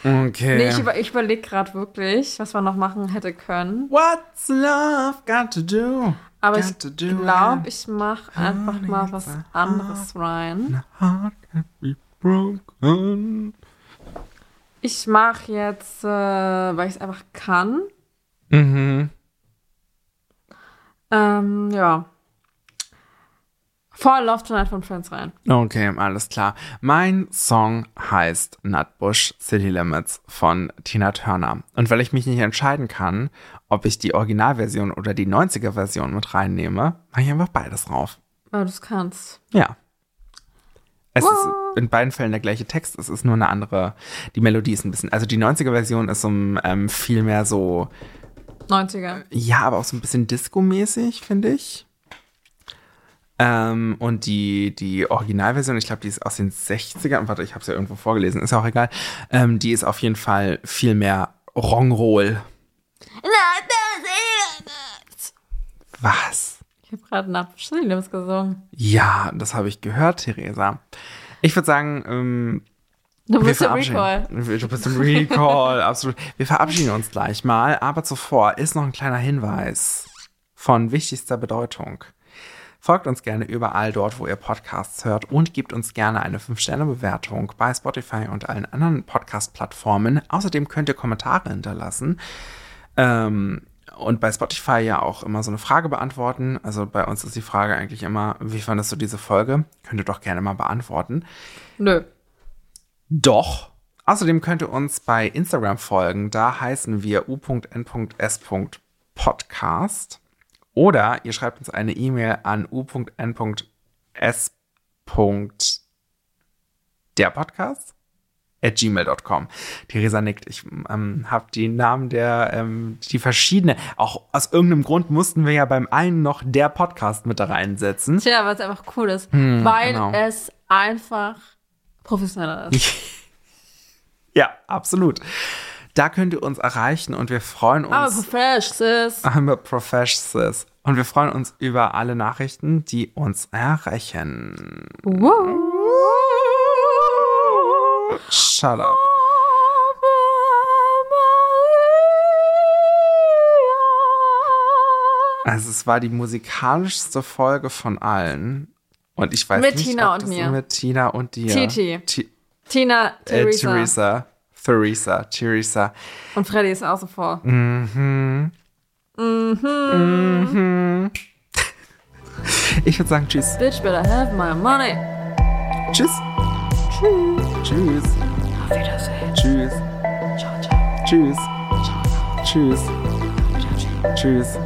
Okay. Nee, ich, über, ich überlege gerade wirklich, was man noch machen hätte können. What's love got to do? Aber Got ich to do glaube, ich mache einfach mal was anderes rein. Ich mache jetzt, äh, weil ich es einfach kann. Mhm. Ähm, ja. Fall Love Tonight von Friends rein. Okay, alles klar. Mein Song heißt Nutbush City Limits von Tina Turner. Und weil ich mich nicht entscheiden kann, ob ich die Originalversion oder die 90er-Version mit reinnehme, mache ich einfach beides drauf. Weil du es kannst. Ja. Es ist in beiden Fällen der gleiche Text, es ist nur eine andere, die Melodie ist ein bisschen, also die 90er-Version ist um ähm, viel mehr so, 90er. ja, aber auch so ein bisschen Disco-mäßig, finde ich. Ähm, und die, die Originalversion, ich glaube, die ist aus den 60ern, warte, ich habe es ja irgendwo vorgelesen, ist ja auch egal, ähm, die ist auf jeden Fall viel mehr Rock'n'Roll. Was? Ich habe gerade nach Williams gesungen. Ja, das habe ich gehört, Theresa. Ich würde sagen, ähm, Du wir bist im verabschieden- Recall. Du bist im Recall, absolut. Wir verabschieden uns gleich mal, aber zuvor ist noch ein kleiner Hinweis von wichtigster Bedeutung. Folgt uns gerne überall dort, wo ihr Podcasts hört und gebt uns gerne eine 5-Sterne-Bewertung bei Spotify und allen anderen Podcast-Plattformen. Außerdem könnt ihr Kommentare hinterlassen. Ähm, und bei Spotify ja auch immer so eine Frage beantworten. Also bei uns ist die Frage eigentlich immer, wie fandest du diese Folge? Könnt ihr doch gerne mal beantworten. Nö. Doch. Außerdem könnt ihr uns bei Instagram folgen. Da heißen wir u.n.s.podcast. Oder ihr schreibt uns eine E-Mail an u.n.s. Der Podcast at gmail.com. Theresa nickt. Ich ähm, habe die Namen der, ähm, die verschiedene, auch aus irgendeinem Grund mussten wir ja beim einen noch der Podcast mit da reinsetzen. Tja, was einfach cool ist, weil genau. es einfach professioneller ist. Ja, absolut. Da könnt ihr uns erreichen und wir freuen uns. fresh, sis. I'm a professional. Und wir freuen uns über alle Nachrichten, die uns erreichen. Wow. Shut up. Also es war die musikalischste Folge von allen. Und ich weiß Mit nicht, Tina ob und das mir. mit Tina und dir. Titi. Ti- Tina, äh, Theresa. Theresa. Theresa. Theresa. Und Freddy ist außen vor. Ich würde sagen Tschüss. Bitch better have my money. Tschüss. Tschüss. Auf Wiedersehen. Tschüss. Ciao, ciao. Tschüss. Ciao, ciao. Tschüss. Tschüss.